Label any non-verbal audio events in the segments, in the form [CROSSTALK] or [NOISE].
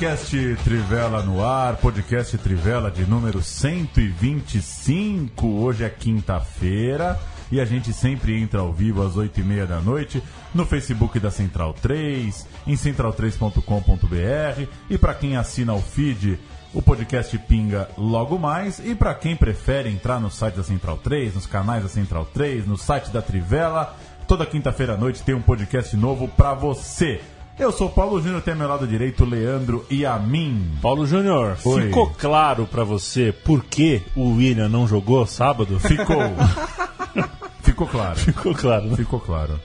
Podcast Trivela no ar, podcast Trivela de número 125. Hoje é quinta-feira e a gente sempre entra ao vivo às 8h30 da noite no Facebook da Central 3, em central3.com.br e para quem assina o feed, o podcast pinga logo mais. E para quem prefere entrar no site da Central 3, nos canais da Central 3, no site da Trivela, toda quinta-feira à noite tem um podcast novo para você. Eu sou Paulo Júnior, tem ao meu lado direito Leandro e a mim. Paulo Júnior, Oi. ficou claro pra você por que o William não jogou sábado? Ficou. [LAUGHS] Ficou claro. Ficou claro, né? Ficou claro.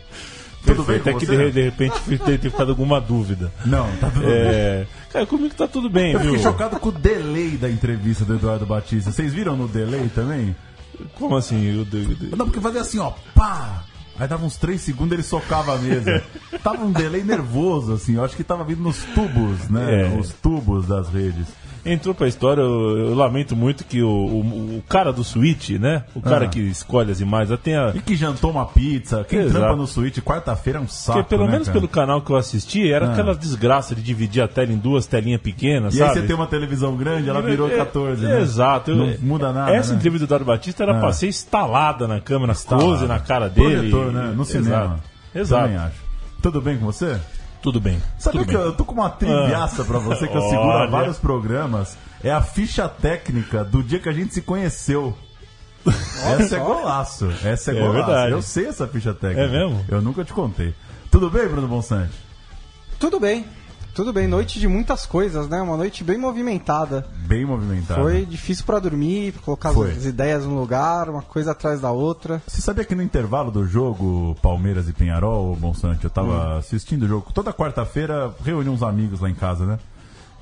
Tudo bem Até que de, de repente ter ficado alguma dúvida. Não, tá tudo bem. É, cara, comigo tá tudo bem, Eu viu? fiquei chocado com o delay da entrevista do Eduardo Batista. Vocês viram no delay também? Como assim? De- Não, porque fazia assim, ó, pá! Aí dava uns 3 segundos ele socava a mesa. tava um delay nervoso, assim. Eu acho que tava vindo nos tubos, né? É. Os tubos das redes. Entrou pra história, eu, eu lamento muito que o, o, o cara do Switch, né? O cara Ah. que escolhe as imagens, até a, E que jantou uma pizza. Quem Exato. trampa no suíte quarta-feira é um saco, Porque pelo né, menos cara? pelo canal que eu assisti, era Ah. aquela desgraça de dividir a tela em duas telinhas pequenas, E sabe? aí você tem uma televisão grande, ela virou É, 14, né? Exato. Eu- Não muda nada, Essa né? entrevista do Eduardo Batista era Ah. pra ser instalada na câmera, Instalada. close na cara dele. Projetor, né? No cinema. Exato. Exato. Tudo bem com você? Tudo bem. Sabe Tudo que bem. eu tô com uma triviaça pra você que eu seguro há Olha. vários programas. É a ficha técnica do dia que a gente se conheceu. Essa é golaço. Essa é, É golaço. verdade. Eu sei essa ficha técnica. É mesmo? Eu nunca te contei. Tudo bem, Bruno Bonsante? Tudo bem, tudo bem. Noite de muitas coisas, né? Uma noite bem movimentada. Bem movimentado. Foi difícil pra dormir, colocar Foi. as ideias no lugar, uma coisa atrás da outra. Você sabia que no intervalo do jogo Palmeiras e Penharol, Bonsante, eu tava Hum. assistindo o jogo. Toda quarta-feira reuni uns amigos lá em casa, né?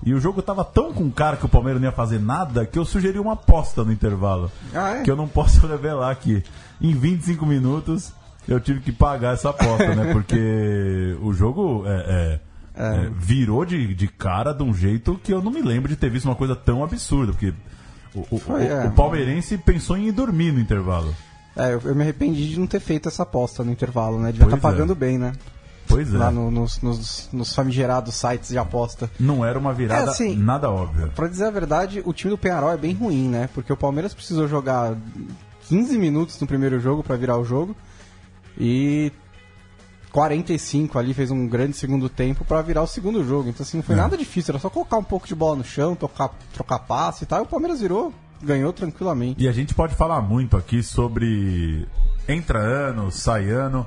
E o jogo tava tão com cara que o Palmeiras não ia fazer nada que eu sugeri uma aposta no intervalo. Ah, é? Que eu não posso [LAUGHS] revelar aqui. Em 25 minutos eu tive que pagar essa aposta, né? [LAUGHS] Porque o jogo é, é, é, virou de, de cara de um jeito que eu não me lembro de ter visto uma coisa tão absurda. Porque o, o- Foi, o- é. o palmeirense pensou em ir dormir no intervalo. É, eu, eu me arrependi de não ter feito essa aposta no intervalo, né? Devia estar é. pagando bem, né? Pois é. Lá no- nos, nos, nos famigerados sites de aposta. Não era uma virada É, assim, nada óbvia. Pra dizer a verdade, o time do Penharol é bem ruim, né? Porque o Palmeiras precisou jogar 15 minutos no primeiro jogo pra virar o jogo e 45 ali fez um grande segundo tempo pra virar o segundo jogo. Então assim, não foi É. nada difícil, era só colocar um pouco de bola no chão, tocar, trocar passe e tal, e o Palmeiras virou, ganhou tranquilamente. E a gente pode falar muito aqui sobre entra ano, sai ano,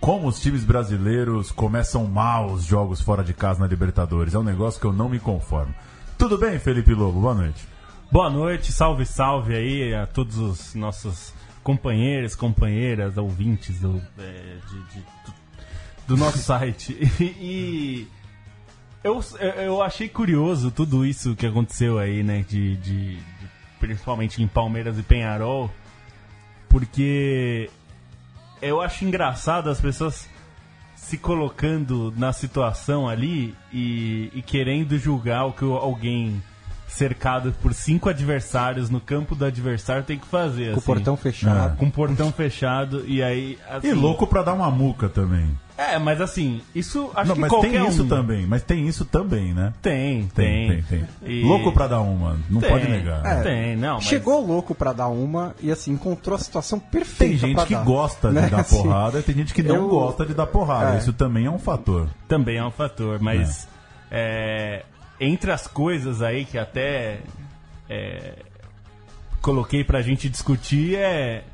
como os times brasileiros começam mal os jogos fora de casa na Libertadores. É um negócio que eu não me conformo. Tudo bem, Felipe Lobo? Boa noite. Boa noite, salve, salve aí a todos os nossos companheiros, companheiras, ouvintes do, é, de- de- do, nosso site. [LAUGHS] E, eu, eu achei curioso tudo isso que aconteceu aí, né? De, de- principalmente em Palmeiras e Penharol, porque eu acho engraçado as pessoas se colocando na situação ali e, e querendo julgar o que alguém cercado por cinco adversários no campo do adversário tem que fazer. Com o assim. portão fechado. Com o portão fechado e aí. Assim, E louco pra dar uma muca também. É, mas assim, isso acho não, que mas qualquer tem isso um... também. Mas tem isso também, né? Tem, Tem, tem. tem, tem. E- Louco pra dar uma, não Tem, pode negar. É, tem, não. Mas... Chegou louco pra dar uma e assim encontrou a situação perfeita. Tem gente pra que dar, gosta de né? dar [LAUGHS] Assim, porrada e tem gente que não eu- gosta de dar porrada. É. Isso também é um fator. Também é um fator, mas é, entre as coisas aí que até é, coloquei pra gente discutir é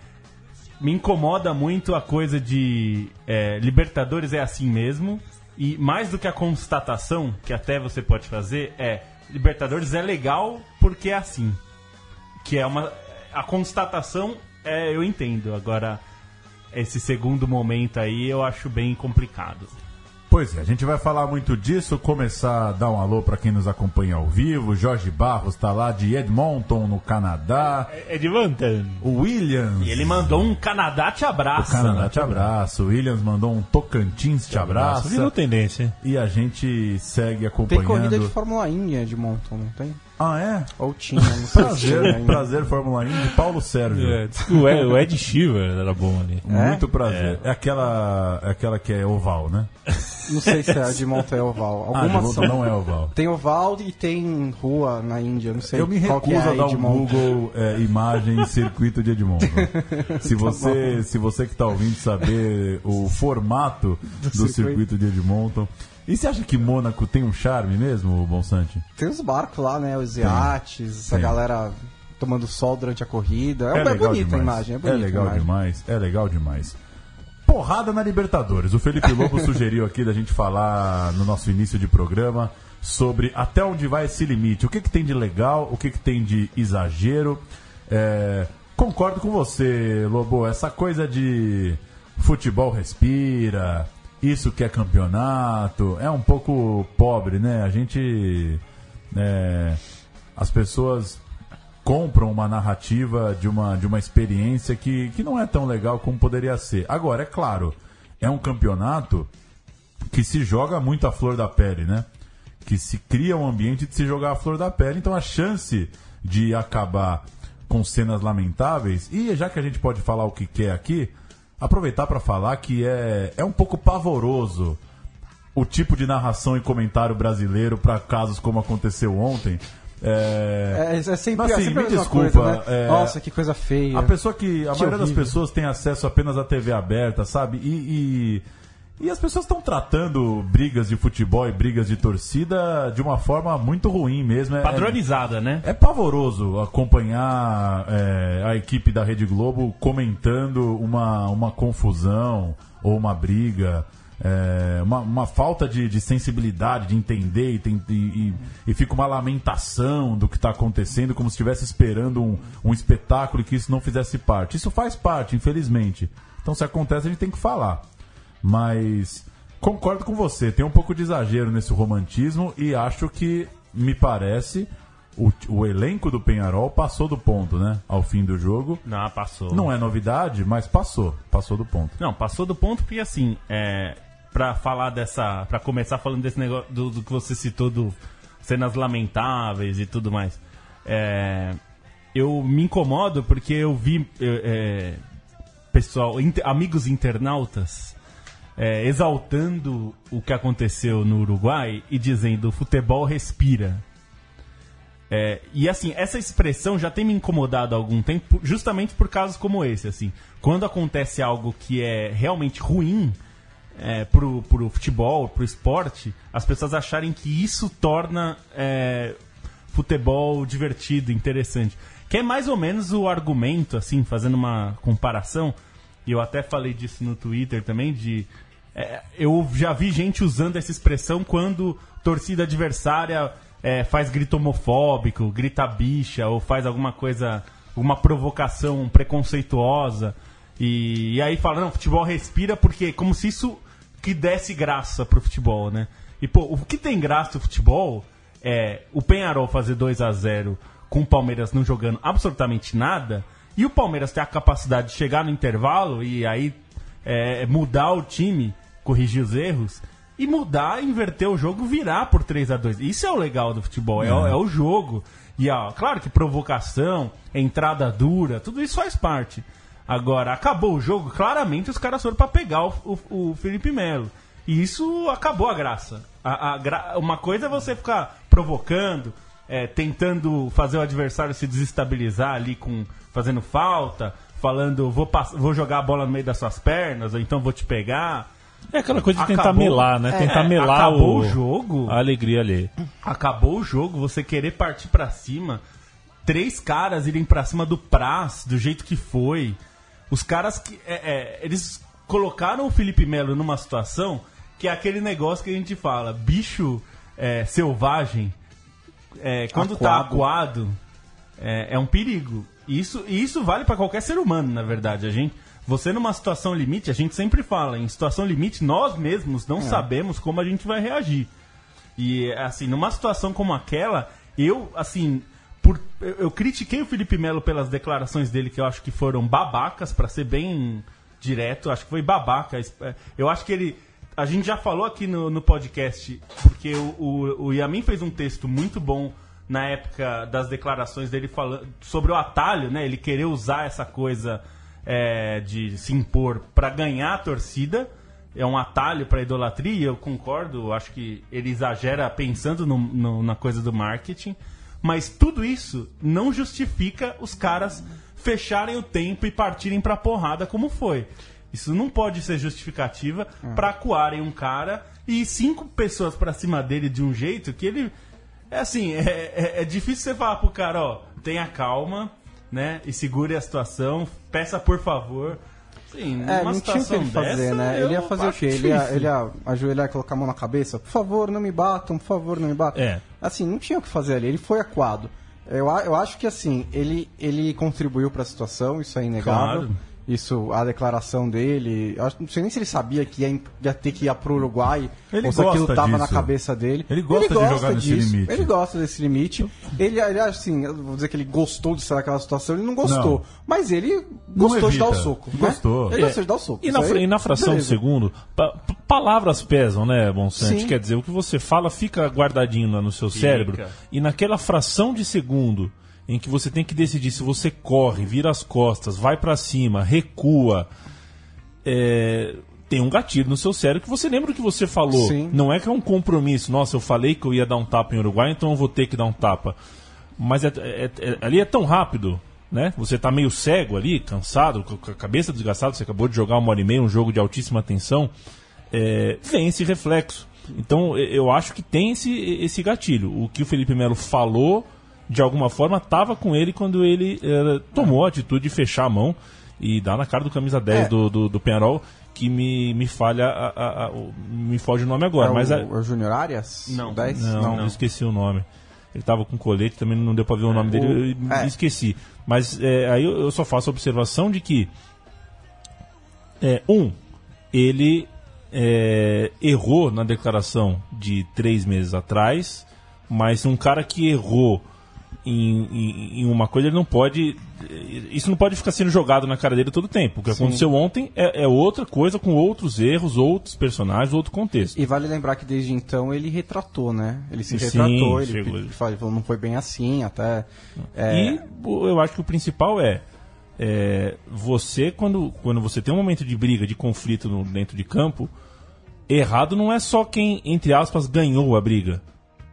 me incomoda muito a coisa de é, Libertadores é assim mesmo. E mais do que a constatação que até você pode fazer é Libertadores é legal porque é assim. Que é uma a constatação é eu entendo. Agora esse segundo momento aí eu acho bem complicado Pois é, a gente vai falar muito disso, começar a dar um alô para quem nos acompanha ao vivo. Jorge Barros está lá de Edmonton, no Canadá. É de Vantan. O Williams. E ele mandou um Canadá te O abraça. Canadá né? te abraça. O Williams mandou um Tocantins te abraça. Virou tendência. E a gente segue Tem acompanhando. corrida de Fórmula Indy de Monton, não tem? Ah, é? Ou tinha, não sei tinha Prazer, prazer Fórmula 1 de Paulo Sérgio. É, o Ed, o Ed Shiver era bom ali. Muito prazer. É. aquela, é aquela que é oval, né? Não sei se é a de Monton é oval. Ah, Algumas de são. Não é oval. Tem oval e tem rua na Índia, não sei Eu me qual que recuso é a dar um. Google é, imagem circuito de Edmonton. [LAUGHS] Se você, se você que está ouvindo saber o formato do, circuito. circuito de Edmonton. E você acha que Mônaco tem um charme mesmo, Bonsante? Tem os barcos lá, né? Os iates, essa Tem. galera tomando sol durante a corrida. É, é bonita a imagem, é bonita a legal imagem. demais, é legal demais. Porrada na Libertadores. O Felipe Lobo [LAUGHS] sugeriu aqui da gente falar no nosso início de programa sobre até onde vai esse limite. O que, que tem de legal, o que, que tem de exagero. É, concordo com você, Lobo. Essa coisa de futebol respira, isso que é campeonato, é um pouco pobre, né? A gente. é, as pessoas compram uma narrativa de uma, de uma experiência que, que não é tão legal como poderia ser. Agora, é claro, é um campeonato que se joga muito a flor da pele, né? Que se cria um ambiente de se jogar a flor da pele, então a chance de acabar com cenas lamentáveis, e já que a gente pode falar o que quer aqui, aproveitar para falar que é, é um pouco pavoroso o tipo de narração e comentário brasileiro para casos como aconteceu ontem. É, É, é sempre, Mas, é assim, sempre a me desculpa, coisa, né? é, Nossa, que coisa feia. a pessoa que. A Que maioria das horrível. pessoas tem acesso apenas à TV aberta, sabe? E. e... e as pessoas estão tratando brigas de futebol e brigas de torcida de uma forma muito ruim mesmo. É, Padronizada, né? é pavoroso acompanhar é, a equipe da Rede Globo comentando uma, uma confusão ou uma briga. é, uma, uma falta de, de sensibilidade, de entender e, e- e- e fica uma lamentação do que está acontecendo, como se estivesse esperando um, um espetáculo e que isso não fizesse parte. Isso faz parte, infelizmente. Então, se acontece, a gente tem que falar. Mas concordo com você, tem um pouco de exagero nesse romantismo e acho que, me parece, o, o elenco do Penharol passou do ponto, né? Ao fim do jogo. Não, passou. Não é novidade, mas passou. Passou do ponto. Não, passou do ponto porque assim, é, para falar dessa, Pra começar falando desse negócio do, do que você citou do cenas lamentáveis e tudo mais. É, eu me incomodo porque eu vi é, é, pessoal, inter- amigos internautas é, exaltando o que aconteceu no Uruguai e dizendo futebol respira. É, e assim, essa expressão já tem me incomodado há algum tempo, justamente por casos como esse, assim. Quando acontece algo que é realmente ruim é, pro, pro futebol, pro esporte, as pessoas acharem que isso torna é, futebol divertido, interessante. Que é mais ou menos o argumento, assim, fazendo uma comparação, e eu até falei disso no Twitter também, de... é, eu já vi gente usando essa expressão quando torcida adversária é, faz grito homofóbico, grita bicha, ou faz alguma coisa, alguma provocação preconceituosa. E, e aí fala, não, futebol respira porque como se isso que desse graça pro futebol, né? E pô, o que tem graça do futebol é o Penharol fazer 2 a 0 com o Palmeiras não jogando absolutamente nada, e o Palmeiras ter a capacidade de chegar no intervalo e aí é, mudar o time, corrigir os erros, e mudar, inverter o jogo, virar por 3 a 2 Isso é o legal do futebol, é, o- é o jogo. E ó, claro que provocação, entrada dura, tudo isso faz parte. Agora, acabou o jogo, claramente os caras foram pra pegar o, o- o Felipe Melo. E isso acabou a graça. A- a gra- Uma coisa é você ficar provocando, é, tentando fazer o adversário se desestabilizar ali com fazendo falta, falando vou, pass- vou jogar a bola no meio das suas pernas, ou então vou te pegar. É aquela coisa de tentar Acabou. melar, né? É, tentar melar acabou o, o jogo. a alegria ali. acabou o jogo, você querer partir pra cima, três caras irem pra cima do Praz, do jeito que foi. Os caras que. é, é, eles colocaram o Felipe Melo numa situação que é aquele negócio que a gente fala, bicho é, selvagem, é, quando tá Acuado. acuado, é, é um perigo. Isso, e isso vale pra qualquer ser humano, na verdade. A gente, Você numa situação limite, a gente sempre fala, em situação limite, nós mesmos não sabemos como a gente vai reagir. E assim, numa situação como aquela, eu, assim, por, eu, critiquei o Felipe Melo pelas declarações dele que eu acho que foram babacas, pra ser bem direto, acho que foi babaca. Eu acho que ele. A gente já falou aqui no, no podcast, porque o, o, o Yamin fez um texto muito bom na época das declarações dele falando sobre o atalho, né? Ele querer usar essa coisa é, de se impor para ganhar a torcida. É um atalho para idolatria, e eu concordo. Acho que ele exagera pensando no- no- na coisa do marketing. Mas tudo isso não justifica os caras fecharem o tempo e partirem pra porrada como foi. Isso não pode ser justificativa pra acuarem um cara e cinco pessoas pra cima dele de um jeito que ele. É assim, é, é- é difícil você falar pro cara, ó, tenha calma, né? E segure a situação, peça por favor. Sim, É, não tinha o que ele fazer, dessa, né? Ele ia fazer o quê? Ele ia, ele ia ajoelhar e colocar a mão na cabeça? Por favor, não me batam, por favor, não me batam. É. Assim, não tinha o que fazer ali. Ele foi acuado. Eu, eu acho que, assim, ele, ele contribuiu para a situação, isso é inegável. Claro. Isso, a declaração dele. eu acho- não sei nem se ele sabia que ia, ia ter que ir pro Uruguai Ele ou se aquilo gosta tava na disso. cabeça dele. Ele gosta de jogar nesse limite. Ele gosta desse limite. Ele, ele, assim, eu vou dizer que ele gostou de estar naquela situação, ele não gostou. Não. Mas ele gostou de dar o soco. né? Gostou. Ele É. gostou de dar o soco. E na, aí, e na fração de beleza. segundo, pa- palavras pesam, né, Bonsante? Sim. Quer dizer, o que você fala fica guardadinho lá no seu cérebro. E naquela fração de segundo em que você tem que decidir se você corre, vira as costas, vai pra cima, recua, é, tem um gatilho no seu cérebro que você lembra o que você falou. Sim. Não é que é um compromisso. Nossa, eu falei que eu ia dar um tapa em Uruguai, então eu vou ter que dar um tapa. Mas é- é- é- ali é tão rápido, né? Você tá meio cego ali, cansado, com a cabeça desgastada, você acabou de jogar uma hora e meia, um jogo de altíssima tensão, é, vem esse reflexo. Então eu acho que tem esse, esse gatilho. O que o Felipe Melo falou, de alguma forma, estava com ele quando ele eh, tomou a atitude de fechar a mão e dar na cara do camisa 10 É. do, do, do Penarol, que me, me falha, a- a- a- o- me foge o nome agora. É mas o, a- é o Júnior Arias? Não. O 10? não, eu esqueci o nome. Ele tava com colete, também não deu pra ver o nome dele, eu me é. esqueci. Mas é, aí eu, eu só faço a observação de que, é, um, ele é, errou na declaração de três meses atrás, mas um cara que errou em, em- em uma coisa, ele não pode. Isso não pode ficar sendo jogado na cara dele todo o tempo. O que aconteceu ontem é, é outra coisa, com outros erros, outros personagens, outro contexto. E vale lembrar que desde então ele retratou, né? Ele se Sim, retratou, ele chegou- falou, não foi bem assim, até. é, E eu acho que o principal é, é, você, quando, quando você tem um momento de briga, de conflito no- dentro de campo, errado não é só quem, entre aspas, ganhou a briga.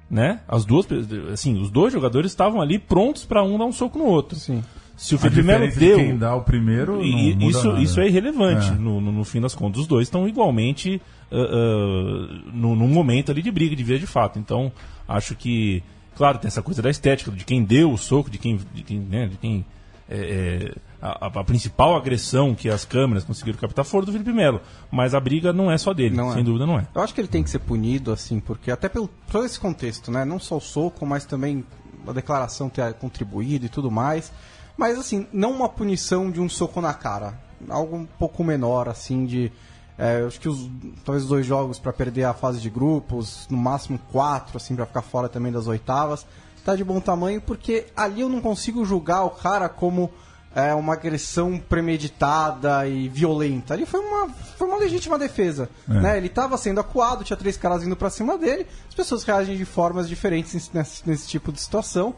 Né? As duas, assim, os dois jogadores estavam ali prontos para um dar um soco no outro. Sim. Se o Felipe Melo de deu, quem dá o primeiro não muda isso, nada. isso é irrelevante É. No, no, no fim das contas. Os dois estão igualmente ah, ah, no, num momento ali de briga, de vida de fato. Então, acho que, claro, tem essa coisa da estética, de quem deu o soco, de quem. De quem, né, de quem é, é, a, a principal agressão que as câmeras conseguiram captar foi do Felipe Melo. Mas a briga não é só dele, Não é. sem dúvida não é. Eu acho que ele tem que ser punido, assim, porque até pelo todo esse contexto, né? Não só o soco, mas também a declaração ter contribuído e tudo mais. Mas, assim, não uma punição de um soco na cara. Algo um pouco menor, assim, de. é, eu acho que os, talvez os dois jogos para perder a fase de grupos, no máximo quatro, assim, para ficar fora também das oitavas, tá de bom tamanho, porque ali eu não consigo julgar o cara como é, uma agressão premeditada e violenta. Ali foi uma, foi uma legítima defesa. É. Né? Ele estava sendo acuado, tinha três caras vindo para cima dele, as pessoas reagem de formas diferentes nesse, nesse tipo de situação.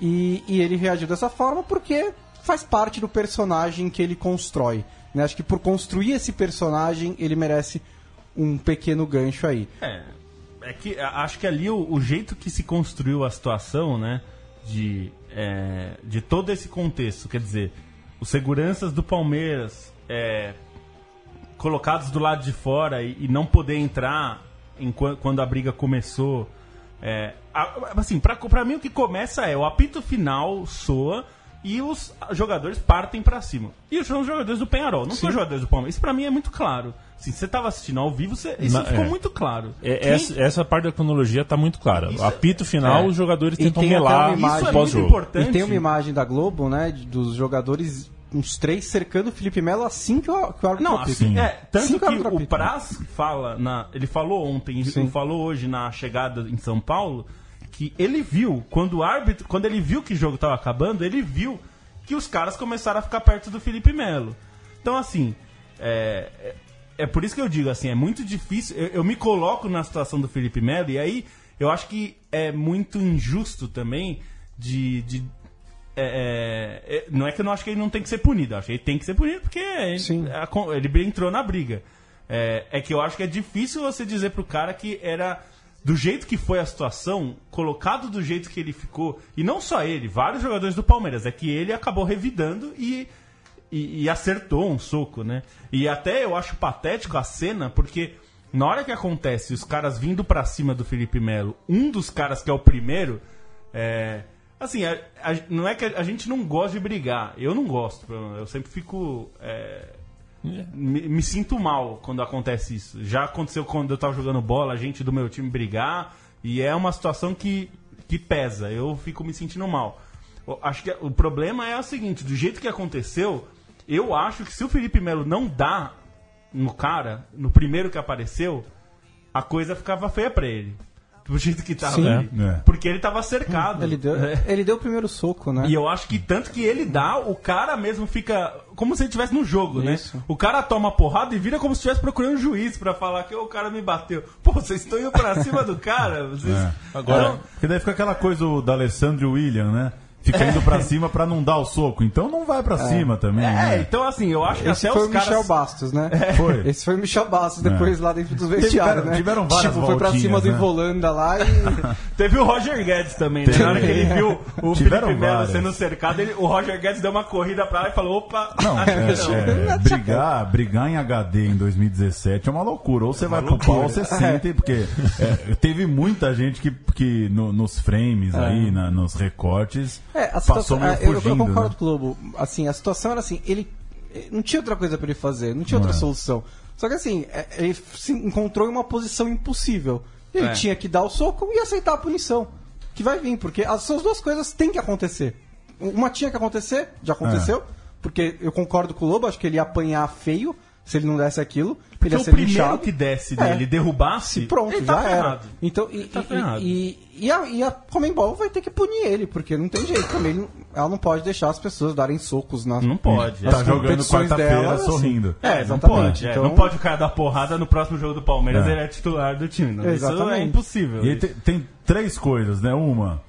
E, e ele reagiu dessa forma porque faz parte do personagem que ele constrói. Né? Acho que por construir esse personagem, ele merece um pequeno gancho aí. É, é que acho que ali o, o jeito que se construiu a situação, né, de, é, de todo esse contexto, quer dizer, os seguranças do Palmeiras é, colocados do lado de fora e, e não poder entrar quando a briga começou. É, a- assim, pra, pra mim o que começa é o apito final soa e os jogadores partem pra cima. E são os jogadores do Penharol, não são os jogadores do Palmeiras. Isso pra mim é muito claro. Assim, você tava assistindo ao vivo, você- isso Na- ficou é. muito claro. É, Quem- essa, essa parte da cronologia está muito clara. Isso- Apito final, é. os jogadores E tentam melar uma imagem- Isso é pós-jogo. muito importante. E tem uma imagem da Globo, né, dos jogadores uns três cercando o Felipe Melo assim que o, que o Não, assim, é, tanto Sim, que o. Praz fala, na, ele falou ontem, ele Sim. falou hoje na chegada em São Paulo, que ele viu, quando o árbitro, quando ele viu que o jogo estava acabando, ele viu que os caras começaram a ficar perto do Felipe Melo. Então, assim, é, é, é por isso que eu digo, assim, é muito difícil, eu, eu me coloco na situação do Felipe Melo, e aí eu acho que é muito injusto também de... de é, é, é, não é que eu não acho que ele não tem que ser punido, eu acho que ele tem que ser punido porque ele, a ele entrou na briga. É, é que eu acho que é difícil você dizer pro cara que era do jeito que foi a situação, colocado do jeito que ele ficou, e não só ele, vários jogadores do Palmeiras, é que ele acabou revidando e, e, e acertou um soco, né? E até eu acho patético a cena, porque na hora que acontece os caras vindo pra cima do Felipe Melo, um dos caras que é o primeiro, é, assim, a- a- não é que a, a gente não gosta de brigar, eu não gosto, eu sempre fico. é, me, me sinto mal quando acontece isso. Já aconteceu quando eu tava jogando bola, a gente do meu time brigar, e é uma situação que, que pesa. Eu fico me sentindo mal. Eu Acho que o problema é o seguinte: do jeito que aconteceu, eu acho que se o Felipe Melo não dá no cara, no primeiro que apareceu, a coisa ficava feia pra ele. Do jeito que tava Sim. ali. É. Porque ele tava cercado. Ele deu, É. ele deu o primeiro soco, né? E eu acho que tanto que ele dá, o cara mesmo fica como se ele estivesse no jogo, Isso. né? O cara toma porrada e vira como se estivesse procurando um juiz pra falar que "Ô, o cara me bateu. Pô, vocês estão indo pra cima do cara? Vocês... É. Agora- Então, Porque daí fica aquela coisa o da Alessandro e o William, né? Fica indo pra cima pra não dar o soco. Então não vai pra cima também, é, né? então assim, eu acho que Esse até foi os o caras... Michel Bastos, né? Foi. Esse foi o Michel Bastos depois lá dentro dos vestiários, Tiveram- né? tiveram várias Tipo, foi pra cima voltinhas, do né? Ivolanda lá e... [LAUGHS] Teve o Roger Guedes também, né? Na hora que ele viu o Tiveram Felipe Melo sendo cercado, ele- o Roger Guedes deu uma corrida pra lá e falou, opa, Não, [LAUGHS] acho que é, não. é, brigar, brigar em HD em 2017 é uma loucura. Ou você vai pro pau ou você sente, porque é, teve muita gente que, que no- nos frames aí, na- nos recortes, É, a passou situação, meio é, eu, eu fugindo. concordo né? com o Lobo. Assim, a situação era assim, ele eh, não tinha outra coisa pra ele fazer, não tinha outra é. solução. Só que assim, é, ele se encontrou em uma posição impossível. Ele É. tinha que dar o soco e aceitar a punição. Que vai vir, porque as suas duas coisas têm que acontecer. Uma tinha que acontecer, já aconteceu, É. porque eu concordo com o Lobo, acho que ele ia apanhar feio se ele não desse aquilo. Porque ele ia o ser primeiro linchado. que desce É. dele derrubasse, Pronto, ele já tá era. ferrado. Então, e, Tá e- ferrado. e, e a, e a Comembol vai ter que punir ele, porque não tem jeito também. ele- Ela não pode deixar as pessoas darem socos nas. Não pode. Tá é. jogando competições quarta-feira dela, assim. sorrindo. É, É, não exatamente. pode. é, Então- não pode o cara dar porrada no próximo jogo do Palmeiras, É. ele é titular do time. Não. Isso é Exatamente. impossível. E tem, tem três coisas, né? Uma,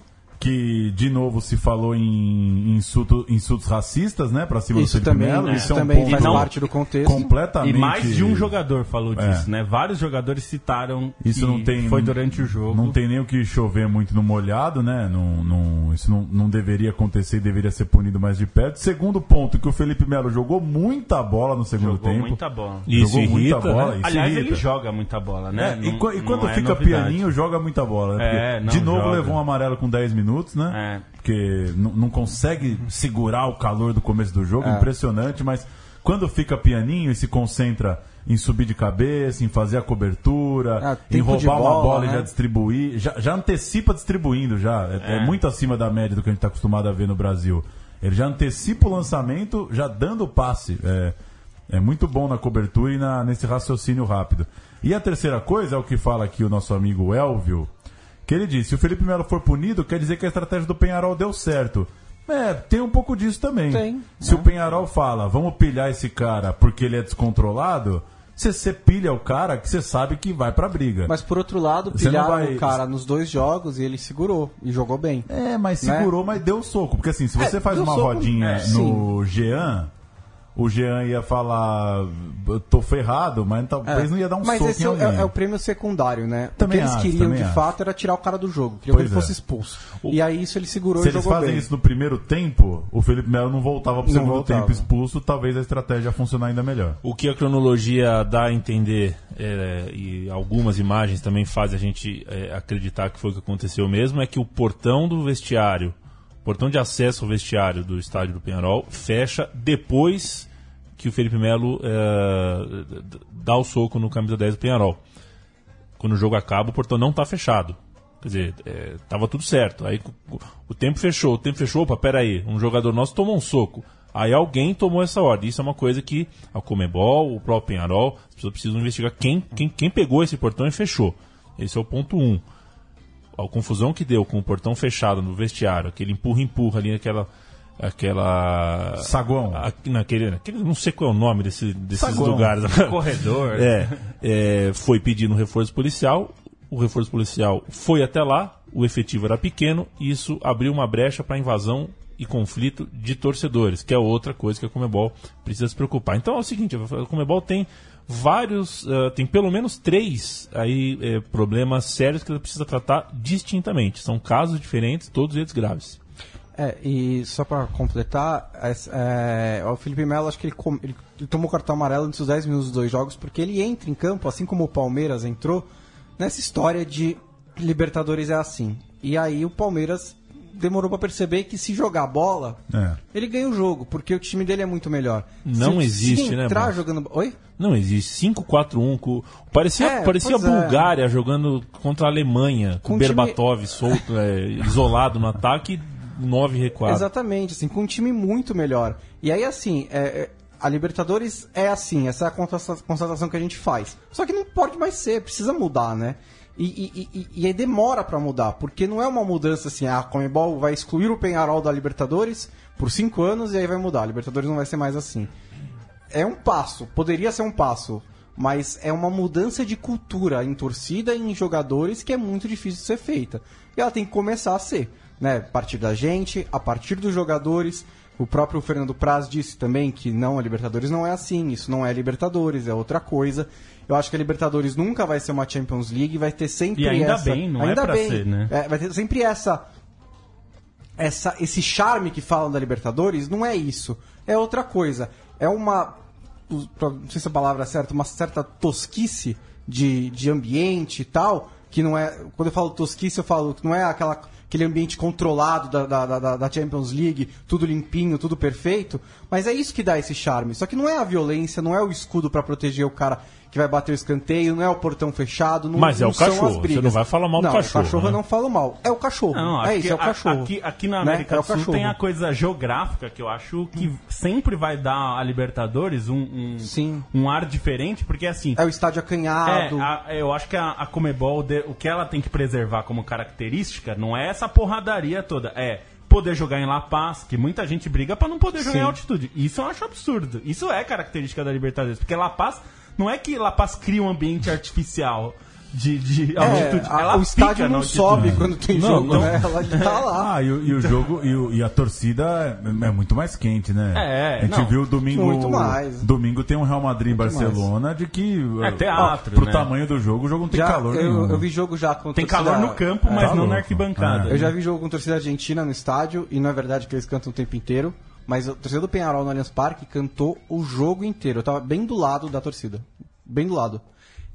que de novo se falou em insulto, insultos racistas, né? Pra cima Isso do Felipe também, Melo. isso é um também ponto faz Não, parte do contexto. completamente... E mais de um jogador falou É. disso, né? Vários jogadores citaram Isso que não tem. foi durante o jogo. Não tem nem o que chover muito no molhado, né? Não, não- isso não, não deveria acontecer e deveria ser punido mais de perto. Segundo ponto, que o Felipe Melo jogou muita bola no segundo Jogou tempo. muita bola. Isso jogou irrita, muita bola. né? isso Aliás, irrita. ele joga muita bola, né? É, e, Não- e quando é fica novidade. pianinho, joga muita bola. Né? É, de novo joga. levou um amarelo com 10 minutos, né? É. Porque não, consegue segurar o calor do começo do jogo, É. impressionante, mas quando fica pianinho e se concentra em subir de cabeça, em fazer a cobertura, Ah, em roubar uma bola, bola e né? já distribuir, já, já antecipa distribuindo já. É, é É. muito acima da média do que a gente está acostumado a ver no Brasil. Ele já antecipa o lançamento, já dando o passe. É, é muito bom na cobertura e na, nesse raciocínio rápido. E a terceira coisa é o que fala aqui o nosso amigo Elvio, que ele disse: se o Felipe Melo for punido, quer dizer que a estratégia do Penharol deu certo. É, tem um pouco disso também. Tem, Se o Penharol fala, vamos pilhar esse cara porque ele é descontrolado, você, você pilha o cara que você sabe que vai pra briga. Mas por outro lado, pilharam vai- o cara nos dois jogos e ele segurou e jogou bem. É, mas Né? segurou, mas deu soco. Porque assim, se você É, faz uma soco, rodinha é, no Jean, o Jean ia falar, "Eu tô ferrado, mas talvez não ia dar um Mas soco esse em é, alguém. é o prêmio secundário, né? Também o que eles acho, queriam de acho. fato era tirar o cara do jogo. Queriam que Pois ele é. fosse expulso. E aí isso ele segurou Se e eles fazem bem. isso no primeiro tempo, o Felipe Melo não voltava pro Não segundo voltava. tempo expulso, talvez a estratégia funcionar ainda melhor. O que a cronologia dá a entender, é, e algumas imagens também fazem a gente é, acreditar que foi o que aconteceu mesmo, é que o portão do vestiário, o portão de acesso ao vestiário do estádio do Penharol, fecha depois que o Felipe Melo é, dá o soco no camisa 10 do Penharol. Quando o jogo acaba, o portão não está fechado. Quer dizer, estava tudo certo. Aí o- o tempo fechou, o tempo fechou, opa, peraí, um jogador nosso tomou um soco. Aí alguém tomou essa ordem. Isso é uma coisa que a Comebol, o próprio Penharol, as pessoas precisam investigar quem, quem, quem pegou esse portão e fechou. Esse é o ponto 1. Um. A confusão que deu com o portão fechado no vestiário, aquele empurra-empurra ali naquela. Aquela. Saguão. a- naquele, naquele. Não sei qual é o nome desse, desses Saguão. lugares. [LAUGHS] Corredor. É, é, foi pedindo reforço policial, o reforço policial foi até lá, o efetivo era pequeno, e isso abriu uma brecha para invasão e conflito de torcedores, que é outra coisa que a Comebol precisa se preocupar. Então é o seguinte, a Comebol tem vários, eh, tem pelo menos três aí eh, problemas sérios que ela precisa tratar distintamente. São casos diferentes, todos eles graves. É, e só pra completar, es- é, o Felipe Melo, acho que ele, com- ele- ele tomou cartão amarelo nos 10 minutos dos dois jogos, porque ele entra em campo, assim como o Palmeiras entrou, nessa história de Libertadores é assim. E aí o Palmeiras demorou pra perceber que se jogar bola, É. ele ganha o jogo, porque o time dele é muito melhor. Não se, existe, se né, entrar Márcio? jogando... Oi? Não existe. 5-4-1. com- Parecia, É, parecia a é. Bulgária jogando contra a Alemanha, com Com o time- Berbatov solto, é, isolado no ataque, 9 recuados. Exatamente, assim, com um time muito melhor. E aí, assim, é, é, a Libertadores é assim, essa é a constata- constatação que a gente faz. Só que não pode mais ser, precisa mudar, né? E, e, e, e aí demora pra mudar, porque não é uma mudança assim, ah, a Comebol vai excluir o Penharol da Libertadores por cinco anos e aí vai mudar. A Libertadores não vai ser mais assim. É um passo, poderia ser um passo, mas é uma mudança de cultura em torcida e em jogadores que é muito difícil de ser feita. E ela tem que começar a ser, né? A partir da gente, a partir dos jogadores. O próprio Fernando Praz disse também que não, a Libertadores não é assim, isso não é Libertadores, é outra coisa. Eu acho que a Libertadores nunca vai ser uma Champions League, vai ter sempre E ainda essa... bem, não é ainda pra bem, ser, né? é, vai ter sempre essa essa, esse charme que falam da Libertadores não é isso. É outra coisa. É uma. Não sei se a palavra é certa, uma certa tosquice de, de ambiente e tal. Que não é. Quando eu falo tosquice, eu falo que não é aquela, aquele ambiente controlado da, da, da, da Champions League, tudo limpinho, tudo perfeito. Mas é isso que dá esse charme. Só que não é a violência, não é o escudo pra proteger o cara que vai bater o escanteio, não é o portão fechado, não, Mas é não o são cachorro, você brigas. não vai falar mal do não, cachorro, O cachorro né? eu não falo mal. É o cachorro. Não, é aqui, isso, é o cachorro. Aqui, aqui na Né? América É o do Sul cachorro. tem a coisa geográfica que eu acho que sempre vai dar a Libertadores um, um, Sim. um ar diferente, porque assim. É o estádio acanhado. É, a- eu acho que a, a Comebol, o que ela tem que preservar como característica não é essa porradaria toda, é poder jogar em La Paz, que muita gente briga pra não poder jogar Sim. em altitude. Isso eu acho absurdo. Isso é característica da Libertadores, porque La Paz não é que La Paz cria um ambiente artificial de, de É, altitude. a- ela o estádio na não sobe quando tem Não, jogo, não. né? Ela tá lá. [LAUGHS] Ah, e, o- e o jogo e, o- e a torcida é, é muito mais quente, né? É, a gente não, viu domingo. muito mais. Domingo tem um Real Madrid e Barcelona de que. É teatro, ó, Pro né? tamanho do jogo, o jogo não tem Já, calor eu, nenhum. eu vi jogo já com Tem torcida- calor no campo, mas Tá não louco. na arquibancada. É. Eu já vi jogo com torcida argentina no estádio, e não é verdade que eles cantam o tempo inteiro, mas a torcida do Penharol no Allianz Parque cantou o jogo inteiro. Eu tava bem do lado da torcida. Bem do lado.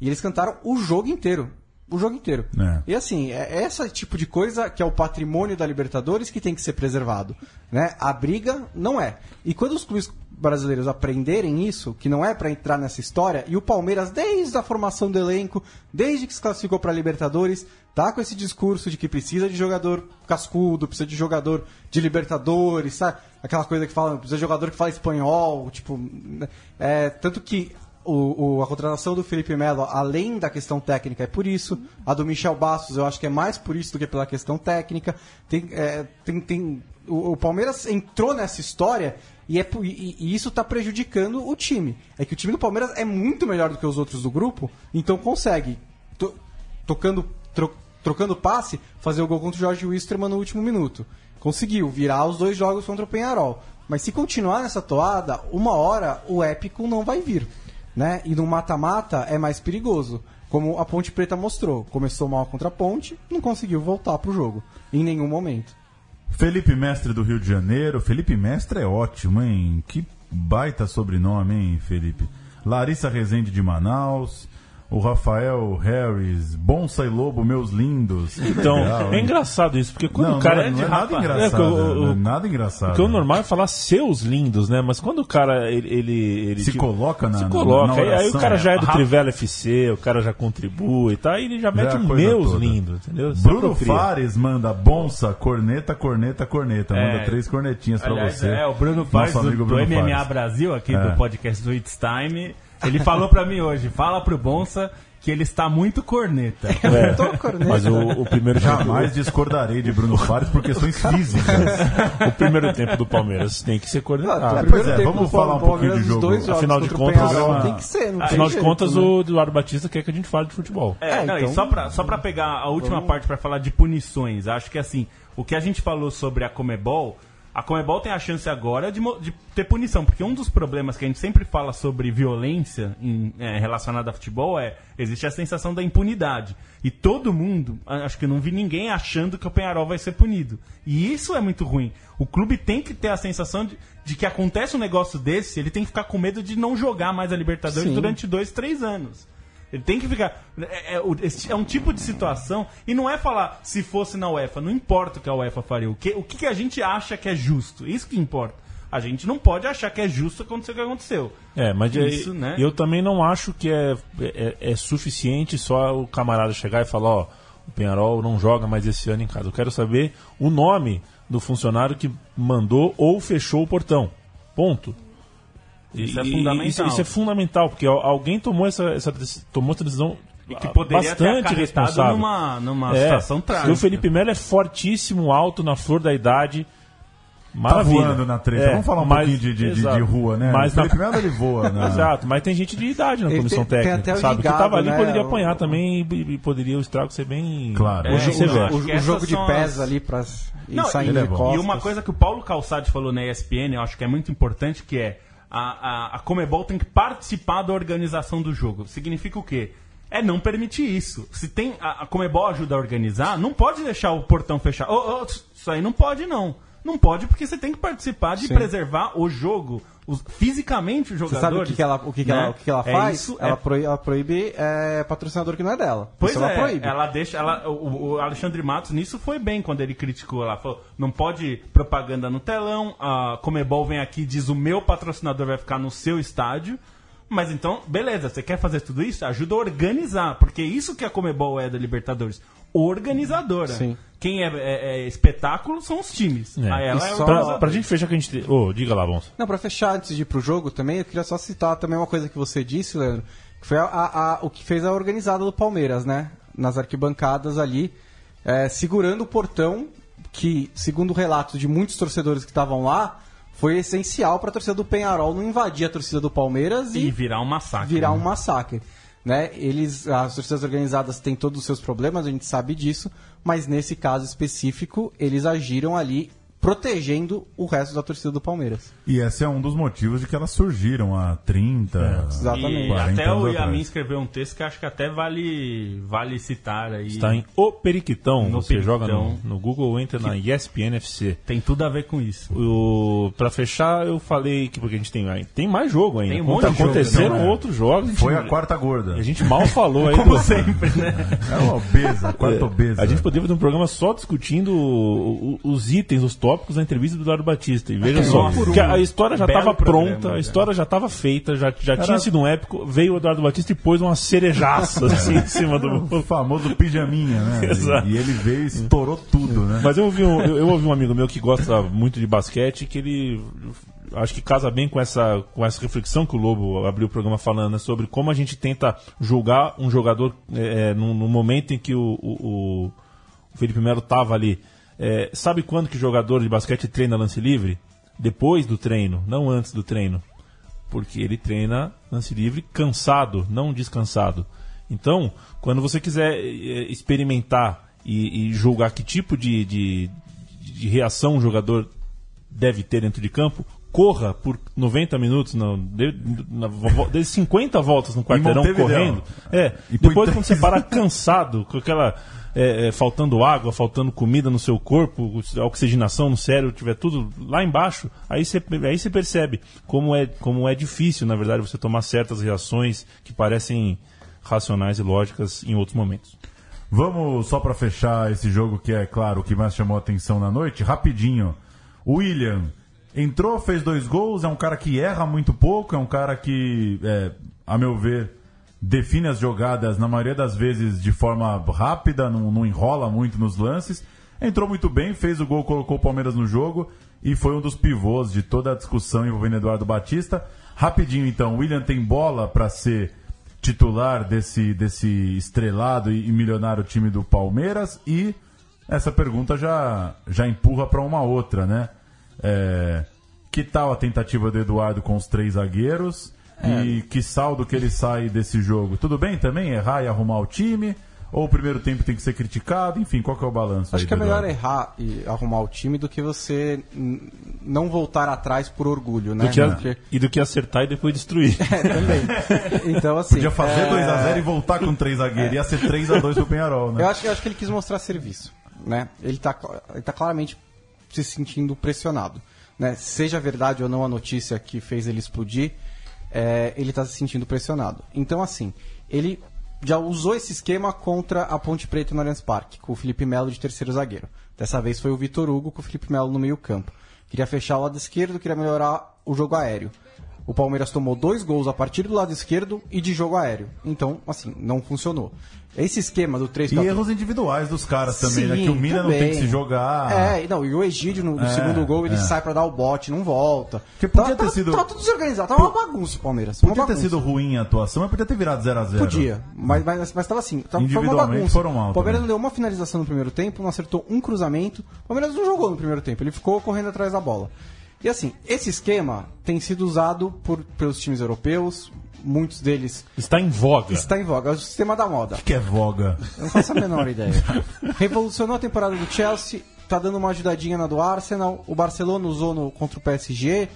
E eles cantaram o jogo inteiro. O jogo inteiro. É. E assim, é esse tipo de coisa que é o patrimônio da Libertadores que tem que ser preservado. Né? A briga não é. E quando os clubes brasileiros aprenderem isso, que não é pra entrar nessa história, e o Palmeiras, desde a formação do elenco, desde que se classificou pra Libertadores, tá com esse discurso de que precisa de jogador cascudo, precisa de jogador de Libertadores, sabe? Aquela coisa que fala, precisa de jogador que fala espanhol, tipo. né? É, tanto que o, o- a contratação do Felipe Melo, além da questão técnica, é por isso. A do Michel Bastos, eu acho que é mais por isso do que pela questão técnica. Tem, é, tem, tem- o, o Palmeiras entrou nessa história e, é, e- e isso está prejudicando o time. É que o time do Palmeiras é muito melhor do que os outros do grupo, então consegue, to- tocando, tro- trocando passe, fazer o gol contra o Jorge Wisterman no último minuto. Conseguiu virar os dois jogos contra o Penharol. Mas se continuar nessa toada, uma hora o épico não vai vir né? E no mata-mata é mais perigoso. Como a Ponte Preta mostrou. Começou mal contra a Ponte, não conseguiu voltar pro jogo. Em nenhum momento. Felipe Mestre do Rio de Janeiro. Felipe Mestre é ótimo, hein? Que baita sobrenome, hein, Felipe? Larissa Rezende de Manaus. O Rafael Harris, Bonsa e Lobo, meus lindos. Então, Legal, é engraçado isso, porque quando Não, o cara. não é, não é nada engraçado. É, porque o- o- é nada engraçado. Porque o normal é falar seus lindos, né? Mas quando o cara ele, ele, ele, Se tipo, coloca na- se na- coloca, na aí, aí o oração, cara já é do Trivela FC, o cara já contribui, tá? Aí ele já mete Já é meus toda. lindos, entendeu? Se Bruno apropria. Fares manda Bonsa, corneta, corneta, corneta. Manda É. três cornetinhas pra Aliás, você. é, o Bruno Fares Nosso do, do MMA Fares. Brasil, aqui É. do podcast do It's Time, ele falou pra mim hoje, fala pro Bonsa que ele está muito corneta. [LAUGHS] É, Tô corneta. mas o, o primeiro tempo, Jamais discordarei de Bruno Fares por questões [LAUGHS] físicas. o primeiro tempo do Palmeiras tem que ser Ah, coordenado. o pois é, tempo vamos falar um pouquinho de jogo. dois Afinal de contas, é- tem que ser, não Afinal de jeito, contas, né? o Eduardo Batista quer que a gente fale de futebol. É, É, não, então- e só pra, só pra pegar a última parte pra falar de punições, acho que assim, o que a gente falou sobre a Comebol, a Comebol tem a chance agora de, de ter punição, porque um dos problemas que a gente sempre fala sobre violência em- é, relacionada a futebol é existe a sensação da impunidade. E todo mundo, acho que eu não vi ninguém achando que o Penharol vai ser punido. E isso é muito ruim. O clube tem que ter a sensação de, de que acontece um negócio desse, ele tem que ficar com medo de não jogar mais a Libertadores Sim. durante dois, três anos. Ele tem que ficar. É, é, é um tipo de situação. E não é falar se fosse na UEFA. Não importa o que a UEFA faria. O que, o que a gente acha que é justo? Isso que importa. A gente não pode achar que é justo acontecer o que aconteceu. É, mas Isso, né? eu também não acho que é, é, é suficiente só o camarada chegar e falar, ó, o Penharol não joga mais esse ano em casa. Eu quero saber o nome do funcionário que mandou ou fechou o portão. Ponto. Isso E- é e- fundamental. Isso, isso é fundamental, porque al- alguém tomou essa, essa, tomou essa decisão Que poderia ter bastante acarretado responsável. numa, numa É, situação trágica. e o Felipe Melo é fortíssimo, alto, na flor da idade. Tá Maravilha. voando na treta. É, Vamos falar um mas- pouquinho de, de, de- rua, né? Mas o na- Felipe Melo ele voa, né? [LAUGHS] Exato, mas tem gente de idade na comissão tem- tem técnica, o sabe? ligado, que tava ali né? poderia O- apanhar também e, e poderia o estrago ser bem Claro. É, severo. Acho O, o jogo de pés as- ali pra ir Não, saindo é de costas. E uma coisa que o Paulo Calçade falou na ESPN, eu acho que é muito importante, que é a, a, a Comebol tem que participar da organização do jogo. Significa o quê? É não permitir isso. Se tem a, a Comebol ajuda a organizar, não pode deixar o portão fechado. Ô, ô, isso aí não pode, não. Não pode porque você tem que participar de Sim. preservar o jogo, os- fisicamente os Você jogadores. sabe o que, que ela, o que, que né? ela, o que, que ela É faz? isso, ela, é proí- ela proíbe é, patrocinador que não é dela. Pois Isso ela é, proíbe. ela deixa. Ela, o, o Alexandre Matos nisso foi bem quando ele criticou. Ela falou: não pode propaganda no telão, a Comebol vem aqui e diz o meu patrocinador vai ficar no seu estádio. Mas então, beleza, você quer fazer tudo isso? Ajuda a organizar, porque isso que a Comebol é da Libertadores. Organizadora. Sim. Quem é, é- é espetáculo são os times. É. Aí ela E é só- Pra, pra gente fechar que a gente. Ô, diga lá, Bons. Não, pra fechar, antes de ir pro jogo também, eu queria só citar também uma coisa que você disse, Leandro, que foi a- a- a- o que fez a organizada do Palmeiras, né? Nas arquibancadas ali, é, segurando o portão, que, segundo relatos de muitos torcedores que estavam lá, foi essencial pra torcida do Penharol não invadir a torcida do Palmeiras E e, virar um massacre. virar né? um massacre. Né? Eles, as torcidas organizadas têm todos os seus problemas, a gente sabe disso, mas nesse caso específico, eles agiram ali protegendo o resto da torcida do Palmeiras. E esse é um dos motivos de que elas surgiram há 30, exatamente. E 40 até o Yamin escreveu um texto que acho que até vale, vale citar aí. Está em O Periquitão. No Você Periquitão. joga no, no Google ou entra na ESPN FC. Tem tudo a ver com isso. O, pra fechar, eu falei que porque a gente tem, tem mais jogo ainda. Tem um monte de jogo, Aconteceram não, é. outros jogos. a gente- Foi a quarta gorda. A gente mal falou [LAUGHS] aí. Como do- sempre, né? [LAUGHS] É uma obesa, a quarta obesa. A gente poderia fazer um programa só discutindo os itens, os tópicos da entrevista do Eduardo Batista. E veja só, Nossa, que a história já estava pronta, a cara. história já estava feita, já, já tinha sido um épico. Veio o Eduardo Batista e pôs uma cerejaça [LAUGHS] assim, em cima do. O famoso pijaminha, né? [LAUGHS] Exato. E ele veio e estourou tudo, né? Mas eu ouvi, um, eu, eu ouvi um amigo meu que gosta muito de basquete que ele acho que casa bem com essa, com essa reflexão que o Lobo abriu o programa falando né, sobre como a gente tenta julgar um jogador é, no, no momento em que o, o, o Felipe Melo estava ali. É, sabe quando que o jogador de basquete treina lance livre? Depois do treino, não antes do treino. Porque ele treina lance livre cansado, não descansado. Então, quando você quiser eh, experimentar e, e julgar que tipo de, de, de reação um jogador deve ter dentro de campo, corra por 90 minutos, não, de, na, de 50 voltas no quarteirão correndo. É, E depois quando você parar cansado, com aquela. É, é, faltando água, faltando comida no seu corpo, oxigenação no cérebro, tiver tudo lá embaixo, aí você, aí percebe como é, como é difícil, na verdade, você tomar certas reações que parecem racionais e lógicas em outros momentos. Vamos só para fechar esse jogo que é, claro, o que mais chamou a atenção na noite, rapidinho. William entrou, fez dois gols, é um cara que erra muito pouco, é um cara que, é, a meu ver, define as jogadas na maioria das vezes de forma rápida, não, não enrola muito nos lances. Entrou muito bem, fez o gol, colocou o Palmeiras no jogo e foi um dos pivôs de toda a discussão envolvendo Eduardo Batista. Rapidinho então, William tem bola para ser titular desse, desse estrelado e, e milionário time do Palmeiras e essa pergunta já, já empurra para uma outra, né? É, que tal a tentativa do Eduardo com os três zagueiros? E que saldo que ele sai desse jogo? Tudo bem também errar e arrumar o time? Ou o primeiro tempo tem que ser criticado? Enfim, qual que é o balanço Acho aí que é melhor errar e arrumar o time do que você não voltar atrás por orgulho, né? Do que a- Porque- e do que acertar e depois destruir. [LAUGHS] É, também. Então, assim. Podia fazer é, 2x0 e voltar com 3 zagueiros. Ia ser 3x2 pro Penharol, né? Eu acho, eu acho que ele quis mostrar serviço, né? Ele tá, cla- ele tá claramente se sentindo pressionado, né? Seja verdade ou não a notícia que fez ele explodir, é, ele tá se sentindo pressionado. Então, assim, ele já usou esse esquema contra a Ponte Preta no Allianz Parque, com o Felipe Melo de terceiro zagueiro. Dessa vez foi o Vitor Hugo com o Felipe Melo no meio campo. Queria fechar o lado esquerdo, queria melhorar o jogo aéreo. O Palmeiras tomou dois gols a partir do lado esquerdo e de jogo aéreo. Então, assim, não funcionou. Esse esquema do 3 E erros individuais dos caras também, né? Sim, Que o Mina não tem também. que se jogar. É, e não, e o Egídio no, no É, segundo gol ele é. sai pra dar o bote, não volta. Porque podia Tava- ter sido- Tava tudo desorganizado, tava uma bagunça o Palmeiras. Podia ter sido ruim a atuação, mas podia ter virado 0x0. Podia, mas, mas, mas tava assim, tava, foi uma bagunça. foram mal o Palmeiras também. não deu uma finalização no primeiro tempo, não acertou um cruzamento. O Palmeiras não jogou no primeiro tempo, ele ficou correndo atrás da bola. E assim, esse esquema tem sido usado por, pelos times europeus, muitos deles Está em voga. está em voga, é o sistema da moda. Que é voga. Eu não faço a menor ideia. [LAUGHS] Revolucionou a temporada do Chelsea, tá dando uma ajudadinha na do Arsenal, o Barcelona usou no, contra o PSG,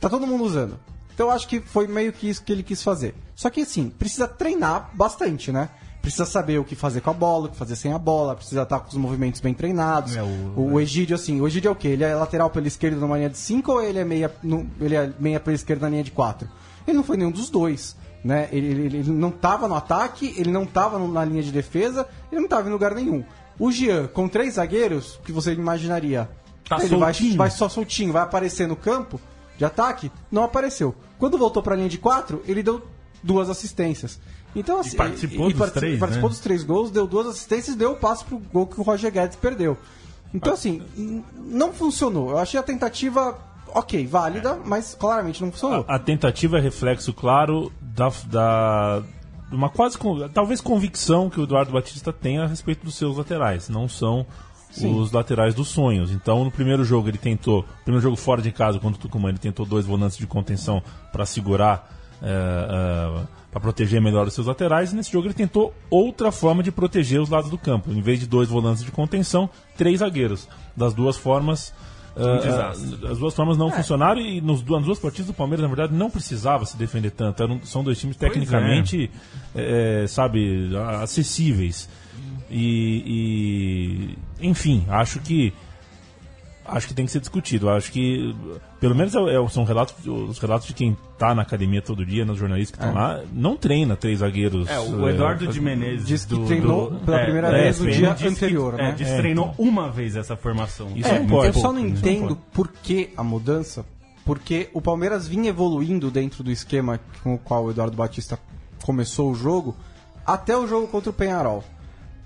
tá todo mundo usando. Então eu acho que foi meio que isso que ele quis fazer. Só que assim, precisa treinar bastante, né? Precisa saber o que fazer com a bola, o que fazer sem a bola, precisa estar com os movimentos bem treinados. É, o- o, o Egídio, assim, o Egídio é o quê? Ele é lateral pela esquerda numa linha de 5 ou ele é meia, no- ele é meia pela esquerda na linha de 4? Ele não foi nenhum dos dois. Né? Ele, ele- ele não estava no ataque, ele não estava na linha de defesa, ele não estava em lugar nenhum. O Jean, com três zagueiros, que você imaginaria, Tá ele vai, vai só soltinho, vai aparecer no campo de ataque, não apareceu. Quando voltou para a linha de quatro, ele deu duas assistências. Então, assim, participou dos partici- três, participou né? dos três gols, deu duas assistências e deu o passe pro gol que o Roger Guedes perdeu. Então, assim, n- não funcionou. Eu achei a tentativa ok, válida, mas claramente não funcionou. A, a tentativa é reflexo claro da, da uma quase talvez convicção que o Eduardo Batista tem a respeito dos seus laterais. Não são os laterais dos sonhos. Então, no primeiro jogo ele tentou, primeiro jogo fora de casa contra o Tucumã, ele tentou dois volantes de contenção para segurar, para proteger melhor os seus laterais. E nesse jogo ele tentou outra forma de proteger os lados do campo. Em vez de dois volantes de contenção, três zagueiros. Das duas formas ah, desastre. ah, as duas formas não funcionaram e nos, nas duas partidas do Palmeiras, na verdade, não precisava se defender tanto. Eram- são dois times tecnicamente, eh, sabe, a- acessíveis. E, e, enfim, acho que acho que tem que ser discutido. Acho que, pelo menos é- é- são relatos, os relatos de quem está na academia todo dia, nos jornalistas que estão lá, não treina três zagueiros. É, o Eduardo de Menezes. Diz que do- treinou do- pela é, primeira é, vez no dia disse que- anterior, é, né? disse que É, treinou uma vez essa formação. Isso É, é muito eu só não né? entendo por que a mudança, porque o Palmeiras vinha evoluindo dentro do esquema com o qual o Eduardo Batista começou o jogo, até o jogo contra o Penharol,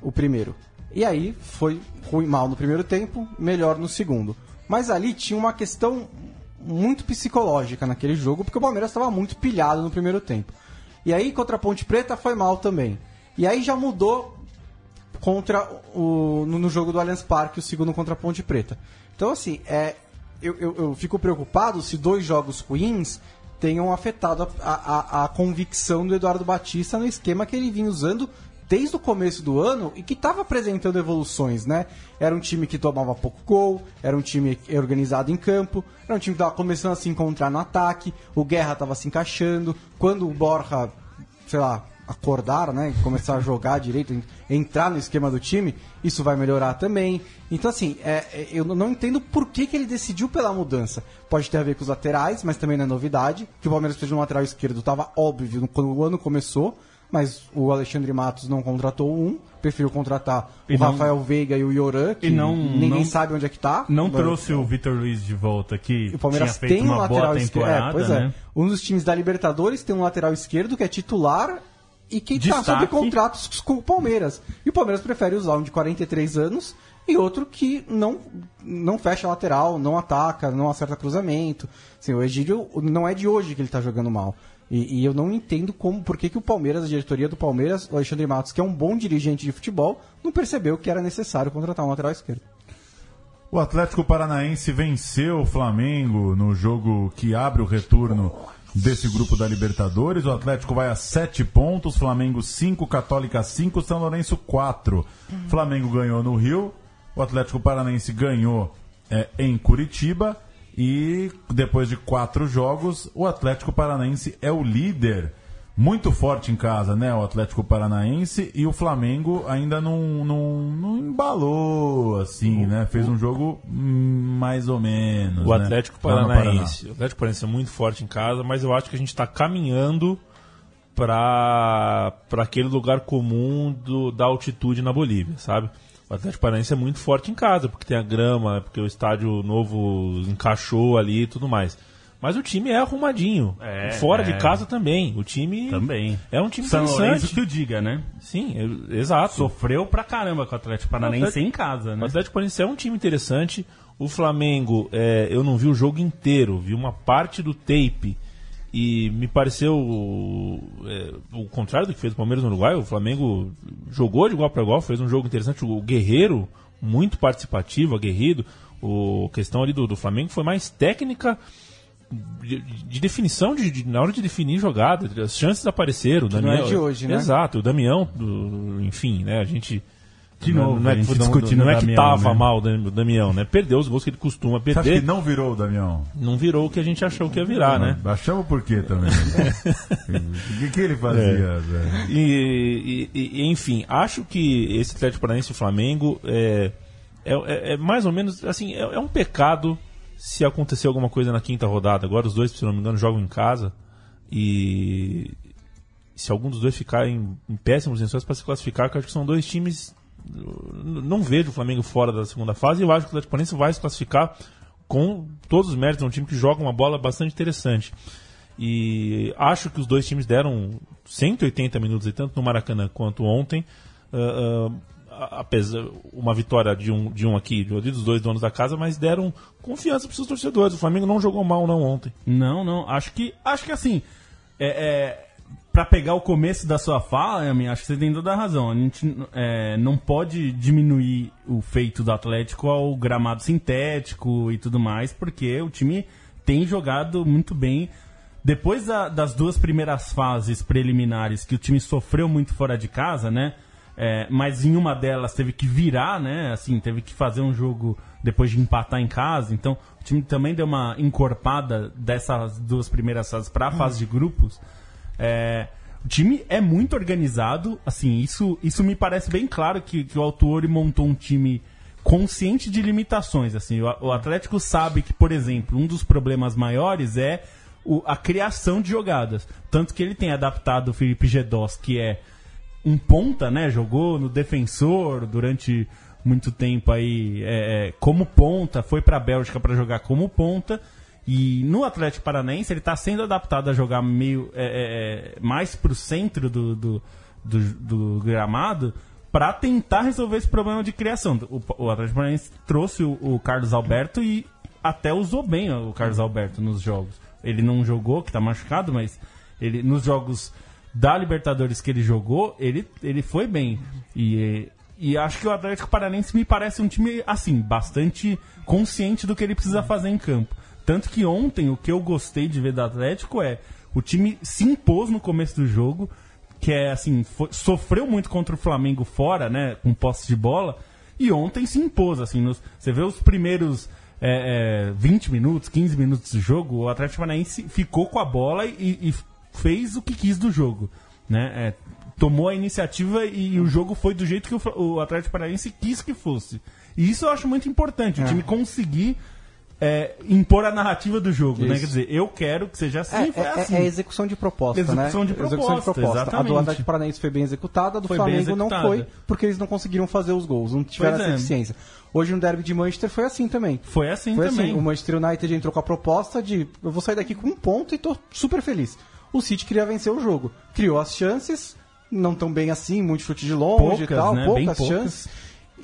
o primeiro. E aí foi ruim mal no primeiro tempo, melhor no segundo. Mas ali tinha uma questão muito psicológica naquele jogo, porque o Palmeiras estava muito pilhado no primeiro tempo. E aí contra a Ponte Preta foi mal também. E aí já mudou contra o no, jogo do Allianz Parque, o segundo contra a Ponte Preta. Então, assim, é, eu, eu, eu fico preocupado se dois jogos ruins tenham afetado a, a, a convicção do Eduardo Batista no esquema que ele vinha usando desde o começo do ano e que estava apresentando evoluções, né? Era um time que tomava pouco gol, era um time organizado em campo, era um time que estava começando a se encontrar no ataque, o Guerra estava se encaixando, quando o Borja, sei lá, acordar, né, começar a jogar direito, en- entrar no esquema do time, isso vai melhorar também. Então, assim, é, é, eu não entendo por que, que ele decidiu pela mudança. Pode ter a ver com os laterais, mas também não é novidade. Que o Palmeiras fez no lateral esquerdo estava óbvio quando o ano começou. Mas o Alexandre Matos não contratou um, preferiu contratar E o não- Rafael Veiga e o Yoran, que não- ninguém não- sabe onde é que tá. Não Vai- trouxe o Vitor Luiz de volta aqui. O Palmeiras tem um lateral esquerdo. É, pois né? é. Um dos times da Libertadores tem um lateral esquerdo que é titular e que está sob contratos com o Palmeiras. E o Palmeiras prefere usar um de 43 anos e outro que não, não fecha a lateral, não ataca, não acerta cruzamento. Assim, o Egídio não é de hoje que ele está jogando mal. E, e eu não entendo como, por que, que o Palmeiras, a diretoria do Palmeiras, o Alexandre Matos, que é um bom dirigente de futebol, não percebeu que era necessário contratar um lateral esquerdo. O Atlético Paranaense venceu o Flamengo no jogo que abre o retorno desse grupo da Libertadores. O Atlético vai a 7 pontos, Flamengo 5, Católica 5, São Lourenço 4. Flamengo ganhou no Rio, o Atlético Paranaense ganhou é, em Curitiba e depois de quatro jogos, o Atlético Paranaense é o líder. Muito forte em casa, né? O Atlético Paranaense e o Flamengo ainda não, não, não embalou, assim, né? Fez um jogo mais ou menos. O né? Atlético Paranaense. O Atlético Paranaense é muito forte em casa, mas eu acho que a gente está caminhando para aquele lugar comum do, da altitude na Bolívia, sabe? O Atlético Paranaense é muito forte em casa, porque tem a grama, porque o estádio novo encaixou ali e tudo mais. Mas o time é arrumadinho. É, Fora é. de casa também. O time Também. é um time São interessante. Que o diga, né? Sim, é- exato. Sofreu pra caramba com o Atlético Paranaense Atlético- em casa, O né? Atlético Paranaense é um time interessante. O Flamengo, é, eu não vi o jogo inteiro, vi uma parte do tape. E me pareceu é, o contrário do que fez o Palmeiras no Uruguai. O Flamengo jogou de igual para igual, fez um jogo interessante. O Guerreiro, muito participativo, aguerrido. O a questão ali do, do Flamengo foi mais técnica de, de definição de, de- na hora de definir jogada, as chances apareceram. O não Damião, é de hoje, né? Exato, o Damião, do- enfim, né? A gente De não, novo, não é, a gente que- não- discutindo não é que tava né? mal o Dam- o Damião, né? Perdeu os gols que ele costuma Você acha perder. que não virou o Damião? Não virou o que a gente achou que ia virar, né? Achamos por quê também? [LAUGHS] o que, que ele fazia? É. E, e- e, enfim, acho que esse Atlético Paranaense e Flamengo é, é, é- é mais ou menos assim, é, é um pecado se acontecer alguma coisa na quinta rodada. Agora os dois, se não me engano, jogam em casa e se algum dos dois ficar em, em péssimos lençóis para se classificar, que eu acho que são dois times. Não vejo o Flamengo fora da segunda fase e eu acho que o Atlético Paranaense vai se classificar com todos os méritos. É um time que joga uma bola bastante interessante. E acho que os dois times deram 180 minutos, e tanto no Maracanã quanto ontem. Ah, ah, apesar uma vitória de um, de um aqui, de um dos dois donos da casa, mas deram confiança para os seus torcedores. O Flamengo não jogou mal não ontem. Não, não. Acho que, acho que assim, é, é, para pegar o começo da sua fala, Yami, acho que você tem toda a razão. A gente é, não pode diminuir o feito do Atlético ao gramado sintético e tudo mais, porque o time tem jogado muito bem. Depois da- das duas primeiras fases preliminares, que o time sofreu muito fora de casa, né? É, mas em uma delas teve que virar, né? Assim, teve que fazer um jogo depois de empatar em casa. Então, o time também deu uma encorpada dessas duas primeiras fases para a fase de grupos. É, o time é muito organizado, assim, isso, isso me parece bem claro que, que o Autori montou um time consciente de limitações, assim, o, o Atlético sabe que, por exemplo, um dos problemas maiores é o- a criação de jogadas, tanto que ele tem adaptado o Felipe Gedós, que é um ponta, né, jogou no defensor durante muito tempo aí é, é, como ponta, foi para a Bélgica para jogar como ponta, e no Atlético Paranaense ele está sendo adaptado a jogar meio é, é, é, mais para o centro do, do, do, do gramado para tentar resolver esse problema de criação. O, o Atlético Paranaense trouxe o, o Carlos Alberto e até usou bem o Carlos Alberto nos jogos. Ele não jogou, que está machucado, mas ele nos jogos da Libertadores que ele jogou, ele, ele foi bem. E, e acho que o Atlético Paranaense me parece um time, assim, bastante consciente do que ele precisa fazer em campo. Tanto que ontem o que eu gostei de ver do Atlético é o time se impôs no começo do jogo, que é assim, foi- sofreu muito contra o Flamengo fora, né, com posse de bola, e ontem se impôs, assim, nos- você vê os primeiros é, é, 20 minutos, 15 minutos do jogo, o Atlético Paranaense ficou com a bola e, e fez o que quis do jogo, né, é, tomou a iniciativa e o jogo foi do jeito que o, o Atlético Paranaense quis que fosse. E isso eu acho muito importante, o time conseguir é, impor a narrativa do jogo, né? Isso. Quer dizer, eu quero que seja assim, É, foi é, assim. é execução de proposta, Execução né? de proposta, A do exatamente. Atlético Paranaense foi bem executada, a do Foi Flamengo não foi, porque eles não conseguiram fazer os gols, não tiveram Pois essa é. eficiência. Hoje no derby de Manchester foi assim também. Foi assim Foi também. assim, o Manchester United entrou com a proposta de eu vou sair daqui com um ponto e tô super feliz. O City queria vencer o jogo. Criou as chances, não tão bem assim, muito chute de longe e Poucas, tal, né? poucas, Bem poucas. chances.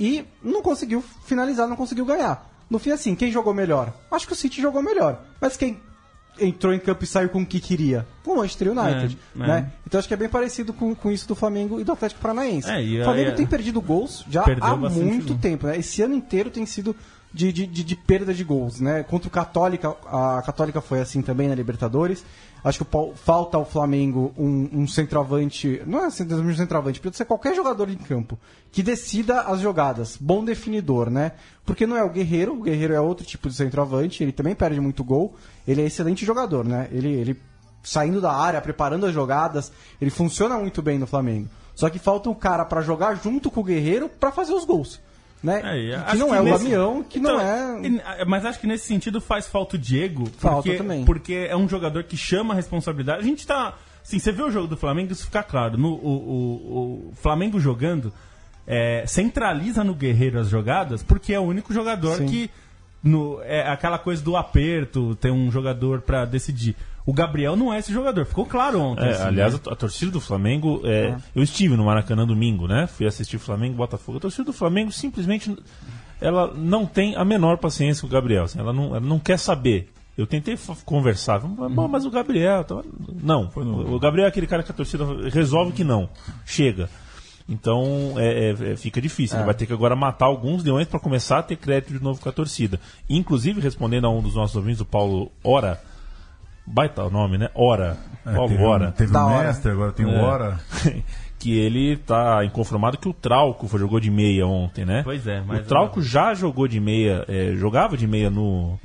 E não conseguiu finalizar, não conseguiu ganhar. No fim, assim, quem jogou melhor? Acho que o City jogou melhor. Mas quem entrou em campo e saiu com o que queria? O Manchester United. É, é. né? Então acho que é bem parecido com, com isso do Flamengo e do Atlético Paranaense. É, e o Flamengo aí- tem perdido gols já há muito gol. tempo. Né? Esse ano inteiro tem sido de, de, de, de perda de gols. Né? Contra o Católica, a Católica foi assim também na Libertadores. Acho que o falta ao Flamengo um, um centroavante. Não é assim, um centroavante, pode ser qualquer jogador em campo que decida as jogadas. Bom definidor, né? Porque não é o Guerreiro, o Guerreiro é outro tipo de centroavante, ele também perde muito gol. Ele é excelente jogador, né? Ele, ele saindo da área, preparando as jogadas, ele funciona muito bem no Flamengo. Só que falta um cara pra jogar junto com o Guerreiro pra fazer os gols. Né? É, que não que é o nesse- Damião, que Então, não é. Mas acho que nesse sentido faz falta o Diego. Falta porque, também. Porque é um jogador que chama a responsabilidade. A gente tá. Assim, você vê o jogo do Flamengo, isso fica claro. No, o, o- o Flamengo jogando é, centraliza no Guerreiro as jogadas, porque é o único jogador Sim. que. No, é aquela coisa do aperto, tem um jogador pra decidir. O Gabriel não é esse jogador, ficou claro ontem. É, assim, aliás, né? a, torcida do Flamengo. é, Eu estive no Maracanã domingo, né? Fui assistir Flamengo e Botafogo. A torcida do Flamengo simplesmente. Ela não tem a menor paciência com o Gabriel. assim, ela, não, ela não quer saber. Eu tentei conversar. falei, "Bom, mas o Gabriel. tá-" Não. O Gabriel é aquele cara que a torcida resolve que não. Chega. Então é, é, é, fica difícil. Ele vai ter que agora matar alguns leões para começar a ter crédito de novo com a torcida. Inclusive, respondendo a um dos nossos ouvintes, o Paulo Ora. Baita o nome, né? Ora. É, Paulo teve, um- Ora. teve o mestre, agora tem o É. Hora. [LAUGHS] que ele tá inconformado que o Trauco foi, jogou de meia ontem, né? Pois é, mas- O Trauco já jogou de meia, é, jogava de meia no,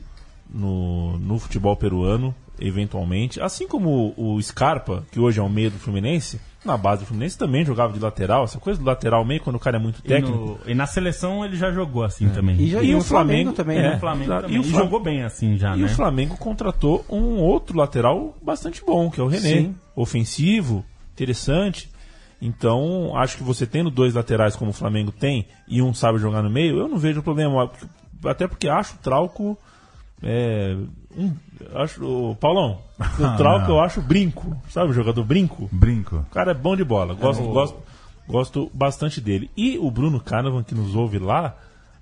no, no futebol peruano, eventualmente. Assim como o, o Scarpa, que hoje é o meia do Fluminense, na base do Fluminense também jogava de lateral. Essa coisa do lateral meio, quando o cara é muito E, técnico. no- e na seleção ele já jogou assim também. E, já, E e o Flamengo, Flamengo- também, é, né? o Flamengo também. E o E Flam- jogou bem assim já, E né? o Flamengo contratou um outro lateral bastante bom, que é o René. Sim. Ofensivo, interessante. Então, acho que você tendo dois laterais como o Flamengo tem e um sabe jogar no meio, eu não vejo problema. Até porque acho o Trauco. É, um, acho, o Paulão, o Trauco eu acho brinco. Sabe o jogador brinco? Brinco. O cara é bom de bola. Gosto, gosto, gosto bastante dele. E o Bruno Canavan, que nos ouve lá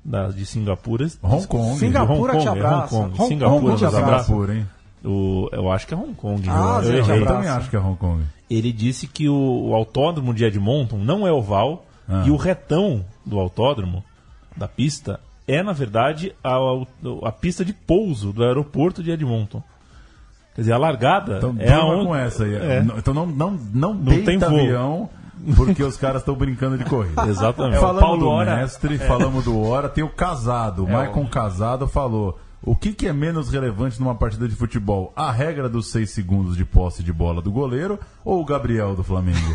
da, de Singapura. Hong Kong. Singapura Hong te Kong, é abraça. Hong Kong. Hong Singapura Kong te abraça. hein? O, eu acho que é Hong Kong. Ah, eu, eu te. Eu também acho que é Hong Kong. Ele disse que o, o autódromo de Edmonton não é oval Ah. e o retão do autódromo, da pista, é, na verdade, a, a pista de pouso do aeroporto de Edmonton. Quer dizer, a largada Então, é aonde... com essa aí. É. Então não, não, não, deita tem voo. avião, porque os caras estão brincando de corrida. [LAUGHS] Exatamente. É, falamos Paulo do Hora. mestre, falamos do Hora, tem o casado. O Maicon Casado falou. O que, que é menos relevante numa partida de futebol? A regra dos seis segundos de posse de bola do goleiro ou o Gabriel do Flamengo? [LAUGHS]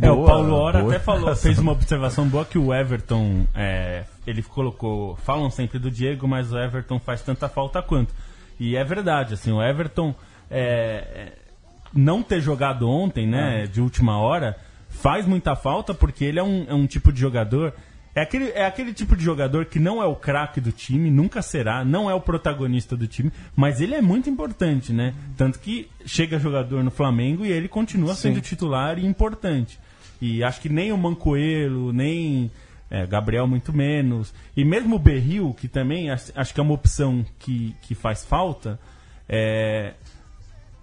É, o Boa, Paulo Ora boa até falou, [LAUGHS] fez uma observação boa que o Everton, é, ele colocou, falam sempre do Diego, mas o Everton faz tanta falta quanto. E é verdade, assim, o Everton é, é, não ter jogado ontem, né, de última hora, faz muita falta porque ele é um, é um tipo de jogador. É aquele, é aquele tipo de jogador que não é o craque do time, nunca será, não é o protagonista do time, mas ele é muito importante, né? Tanto que chega jogador no Flamengo e ele continua Sim. sendo titular e importante. E acho que nem o Mancoelho, nem é, Gabriel, muito menos. E mesmo o Berril, que também acho, acho que é uma opção que, que faz falta, é,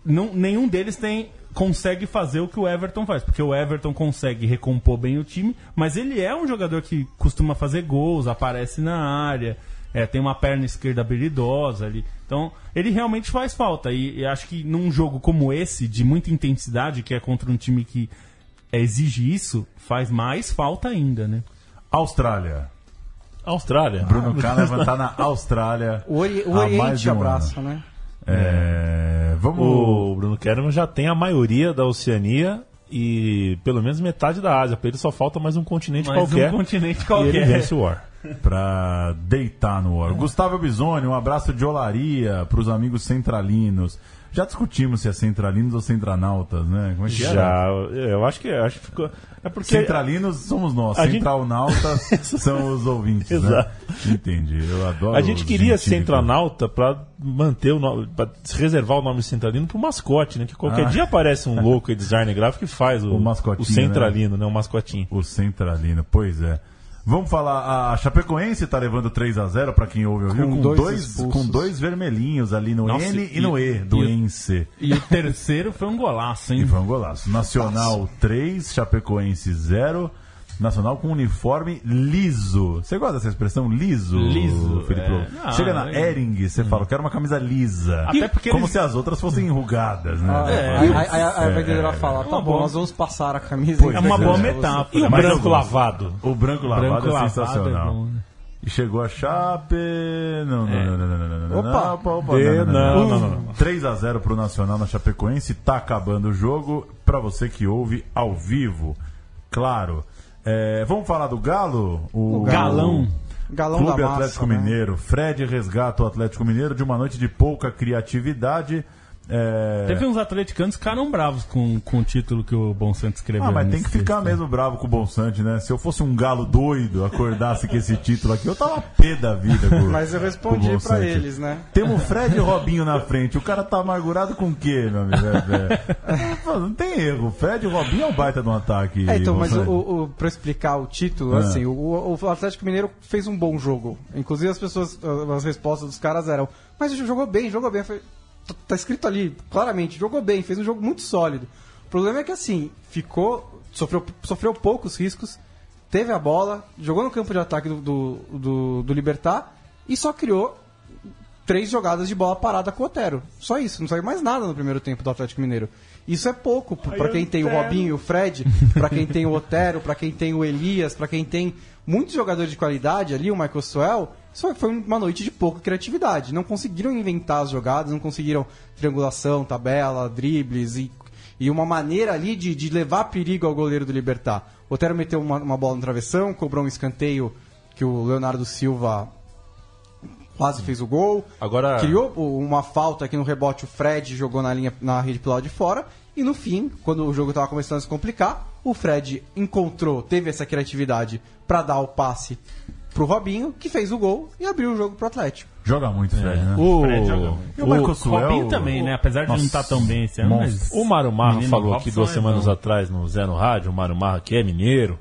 não, nenhum deles tem consegue fazer o que o Everton faz, porque o Everton consegue recompor bem o time, mas ele é um jogador que costuma fazer gols, aparece na área, é, tem uma perna esquerda habilidosa ali. Então, ele realmente faz falta. E, e acho que num jogo como esse, de muita intensidade, que é contra um time que exige isso, faz mais falta ainda, né? Austrália. Austrália. Bruno Canavan tá na Austrália. O, Ori o Oriente de um abraça, ano. né? É, vamos. O Bruno Kerman já tem a maioria da Oceania e pelo menos metade da Ásia. Pra ele só falta mais um continente Mais qualquer. um continente E ele qualquer. vence o War. pra deitar no ar. Gustavo Bisoni, um abraço de olaria pros amigos centralinos. Já discutimos se é centralinos ou centranautas, né? Como é que era? Já, eu acho que acho que ficou. É porque Centralinos somos nós, A gente- centralnautas [LAUGHS] são os ouvintes, Exato. né? Entendi, eu adoro a gente queria gentílicos. centranauta pra manter o nome, pra reservar o nome centralino pro mascote, né? Que qualquer Ah. dia aparece um louco aí, designer gráfico que faz o, O o centralino, né? O mascotinho. O centralino, pois é. Vamos falar, a Chapecoense tá levando 3 a 0 para quem ouve ouviu, Com com, dois com dois vermelhinhos ali no Nossa, N e, e- no E, do e Ence. E o terceiro foi um golaço, hein? E foi um golaço. Nacional 3, Chapecoense 0. Nacional com uniforme liso. Você gosta dessa expressão liso, Liso, Felipe? é. Não, Chega na é- Ering, você fala, eu quero uma camisa lisa. Até porque Como eles- se as outras fossem enrugadas, né? Ah, É, aí, aí- aí a é, vendedora fala, tá uma bom, boa- nós vamos passar a camisa. Pois É uma é, boa é. metáfora. E o branco lavado? O branco lavado Branco é lavado sensacional. é né? E chegou a Chape. Não, não, É. não, não, não, não, não, não, Opa. opa, opa, De- não, não, não, não, não, não. 3 a 0 pro Nacional na Chapecoense. Tá acabando o jogo. Pra você que ouve ao vivo, claro. É, vamos falar do Galo? O, Galão. Galão Clube da massa, Atlético né? Mineiro. Fred resgata o Atlético Mineiro de uma noite de pouca criatividade. É... Teve uns atleticanos que ficaram bravos com, com o título que o Bom Santos escreveu. Ah, mas tem que ficar texto. mesmo bravo com o Bonsante, né? Se eu fosse um galo doido, acordasse com esse título aqui, eu tava pé da vida. Com, [LAUGHS] Mas eu com o respondi pra Bonsante. eles, né? Temos o Fred e o Robinho na frente. O cara tá amargurado com o quê, meu amigo? É, é. [LAUGHS] Não tem erro. O Fred e o Robinho é um baita de um ataque. É, então, mas o, o, pra explicar o título, Ah. assim, o, o Atlético Mineiro fez um bom jogo. Inclusive as pessoas, as respostas dos caras eram, mas jogou bem, jogou bem. Eu falei, "Tá- tá escrito ali, claramente, jogou bem, fez um jogo muito sólido. O problema é que assim, ficou, sofreu, sofreu poucos riscos, teve a bola, jogou no campo de ataque do, do, do, do Libertar e só criou três jogadas de bola parada com o Otero. Só isso, não saiu mais nada no primeiro tempo do Atlético Mineiro. Isso é pouco p- pra quem tem o Robinho, o Fred, pra quem tem o Otero, pra quem tem o Elias, pra quem tem muitos jogadores de qualidade ali, o Michael Swell. Isso foi uma noite de pouca criatividade. Não conseguiram inventar as jogadas, não conseguiram triangulação, tabela, dribles e, e uma maneira ali de, de levar perigo ao goleiro do Libertar. O Otero meteu uma, uma bola no travessão, cobrou um escanteio que o Leonardo Silva quase fez o gol. Agora- Criou uma falta aqui no rebote, o Fred jogou na linha na rede pelo lado de fora. E no fim, quando o jogo estava começando a se complicar, o Fred encontrou, teve essa criatividade para dar o passe pro Robinho, que fez o gol e abriu o jogo pro Atlético. Joga muito, Fred, né? O, Fred joga muito. E o Suel- Robinho também, né? Apesar de não Nossa, estar tão bem esse ano, monstro. mas... o Mário Marra falou aqui duas é semanas bom. atrás no Zé no Rádio, o Mário Marra que é mineiro.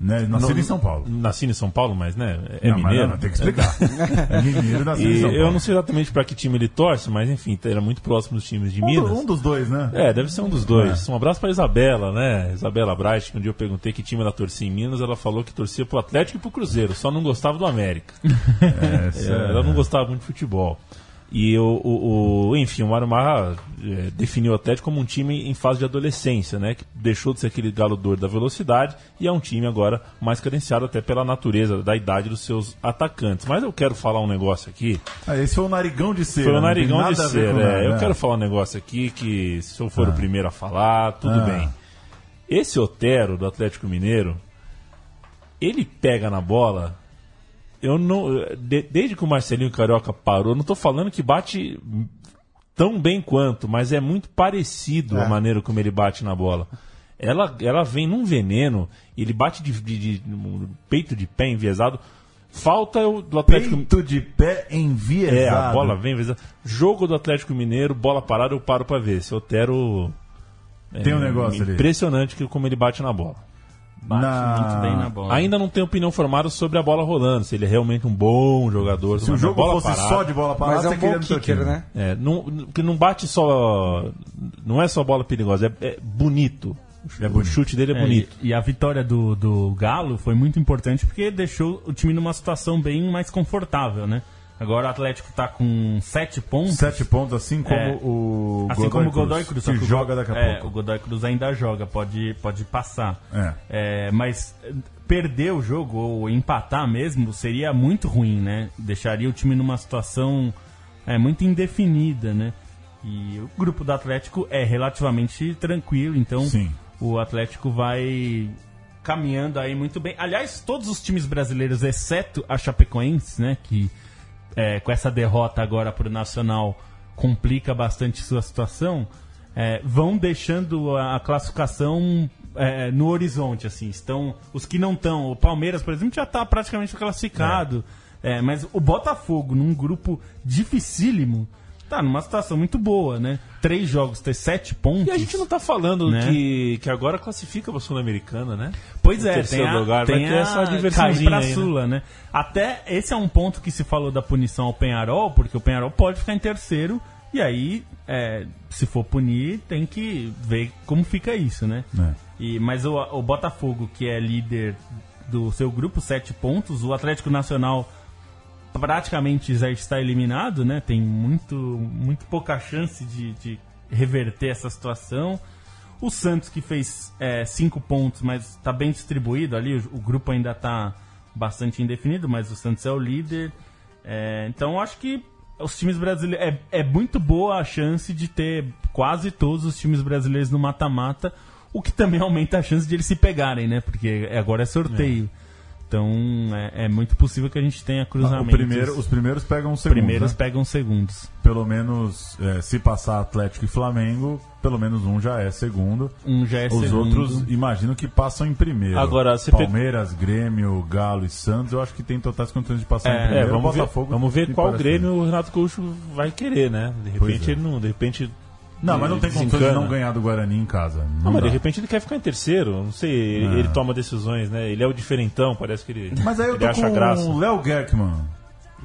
Né? Nascido em São Paulo. Nascido em São Paulo, mas né, é não, mas mineiro. não, tem que explicar. [LAUGHS] É mineiro nascido em E São Paulo. eu não sei exatamente pra que time ele torce, mas enfim, era muito próximo dos times de Um, Minas. um dos dois, né? É, deve ser um dos dois. Um abraço pra Isabela, né? Isabela Bright, que um dia eu perguntei que time ela torcia em Minas, ela falou que torcia pro Atlético e pro Cruzeiro, só não gostava do América. Essa [LAUGHS] É, ela não gostava muito de futebol. E o, o, o- enfim, o Mário Marra é, definiu o Atlético como um time em fase de adolescência, né? Que deixou de ser aquele galo doido da velocidade e é um time agora mais cadenciado até pela natureza, da idade dos seus atacantes. Mas eu quero falar um negócio aqui. Ah, esse foi o narigão de cera. Foi o narigão de ser, é. Eu quero falar um negócio aqui que, se eu for Ah. o primeiro a falar, tudo Ah. bem. Esse Otero do Atlético Mineiro, ele pega na bola. Eu não. de- desde que o Marcelinho Carioca parou, não tô falando que bate tão bem quanto, mas é muito parecido a É. maneira como ele bate na bola. Ela, ela vem num veneno, ele bate de, de- de- peito de pé enviesado. Falta o do Atlético Peito de pé enviesado. é, a bola vem, vez- jogo do Atlético Mineiro, bola parada, eu paro pra ver. Esse Otero. é, Tem um negócio ali. Impressionante como ele bate na bola. Bate Na- muito bem na bola. Ainda não tenho opinião formada sobre a bola rolando, se ele é realmente um bom jogador. Se o jogo bola fosse parada- só de bola parada, Mas é um bom kicker, time. né? É, não, que não bate só. Não é só bola perigosa, é, é bonito. É o chute dele é, É, bonito. e, e a vitória do, do Galo foi muito importante porque deixou o time numa situação bem mais confortável, né? Agora o Atlético tá com sete pontos. Sete pontos, assim como É. o Assim como o Godoy Cruz. só que que joga daqui a é, pouco. o Godoy Cruz ainda joga, pode, pode passar. É. É, mas perder o jogo ou empatar mesmo seria muito ruim, né? Deixaria o time numa situação é, muito indefinida, né? E o grupo do Atlético é relativamente tranquilo, então Sim. o Atlético vai caminhando aí muito bem. Aliás, todos os times brasileiros, exceto a Chapecoense, né, que é, com essa derrota agora para o Nacional complica bastante sua situação, é, vão deixando a, classificação é, no horizonte, assim. Estão os que não estão. O Palmeiras, por exemplo, já está praticamente classificado. É, mas o Botafogo, num grupo dificílimo, tá numa situação muito boa, né? Três jogos, ter sete pontos. E a gente não tá falando Né? que, que agora classifica pra Sul-Americana, né? Pois O é, terceiro tem a, lugar tem vai ter a essa diversãozinha pra aí, né? Sula, né? Até esse é um ponto que se falou da punição ao Penharol, porque o Penharol pode ficar em terceiro, e aí, é, se for punir, tem que ver como fica isso, né? É. E, mas o, o Botafogo, que é líder do seu grupo, sete pontos, o Atlético Nacional praticamente está eliminado, né? Tem muito, muito pouca chance de, de reverter essa situação. O Santos que fez é, cinco pontos, mas está bem distribuído ali. O, o grupo ainda está bastante indefinido, mas o Santos é o líder. É, então acho que os times brasileiros é, é muito boa a chance de ter quase todos os times brasileiros no mata-mata, o que também [LAUGHS] aumenta a chance de eles se pegarem, né? Porque agora é sorteio. Então é, é muito possível que a gente tenha O cruzamentos. primeiro, os primeiros pegam o Os segundo. primeiros né? pegam segundos. Pelo menos, é, se passar Atlético e Flamengo, pelo menos um já é segundo. Um já é Os segundo. outros, imagino que passam em primeiro. Agora, pe- Palmeiras, Grêmio, Galo e Santos, eu acho que tem totais condições de passar em É, É, primeiro. vamos ver, Botafogo, vamos ver qual Grêmio o Renato Gaúcho vai querer, né? De repente é. ele não, de repente Não, mas não tem condições de desencana. não ganhar do Guarani em casa. Não, mas dá. de repente ele quer ficar em terceiro. Não sei, ele, É. ele toma decisões, né? Ele é o diferentão, parece que ele, Mas aí eu ele tô acha com graça. o Léo Gerkman.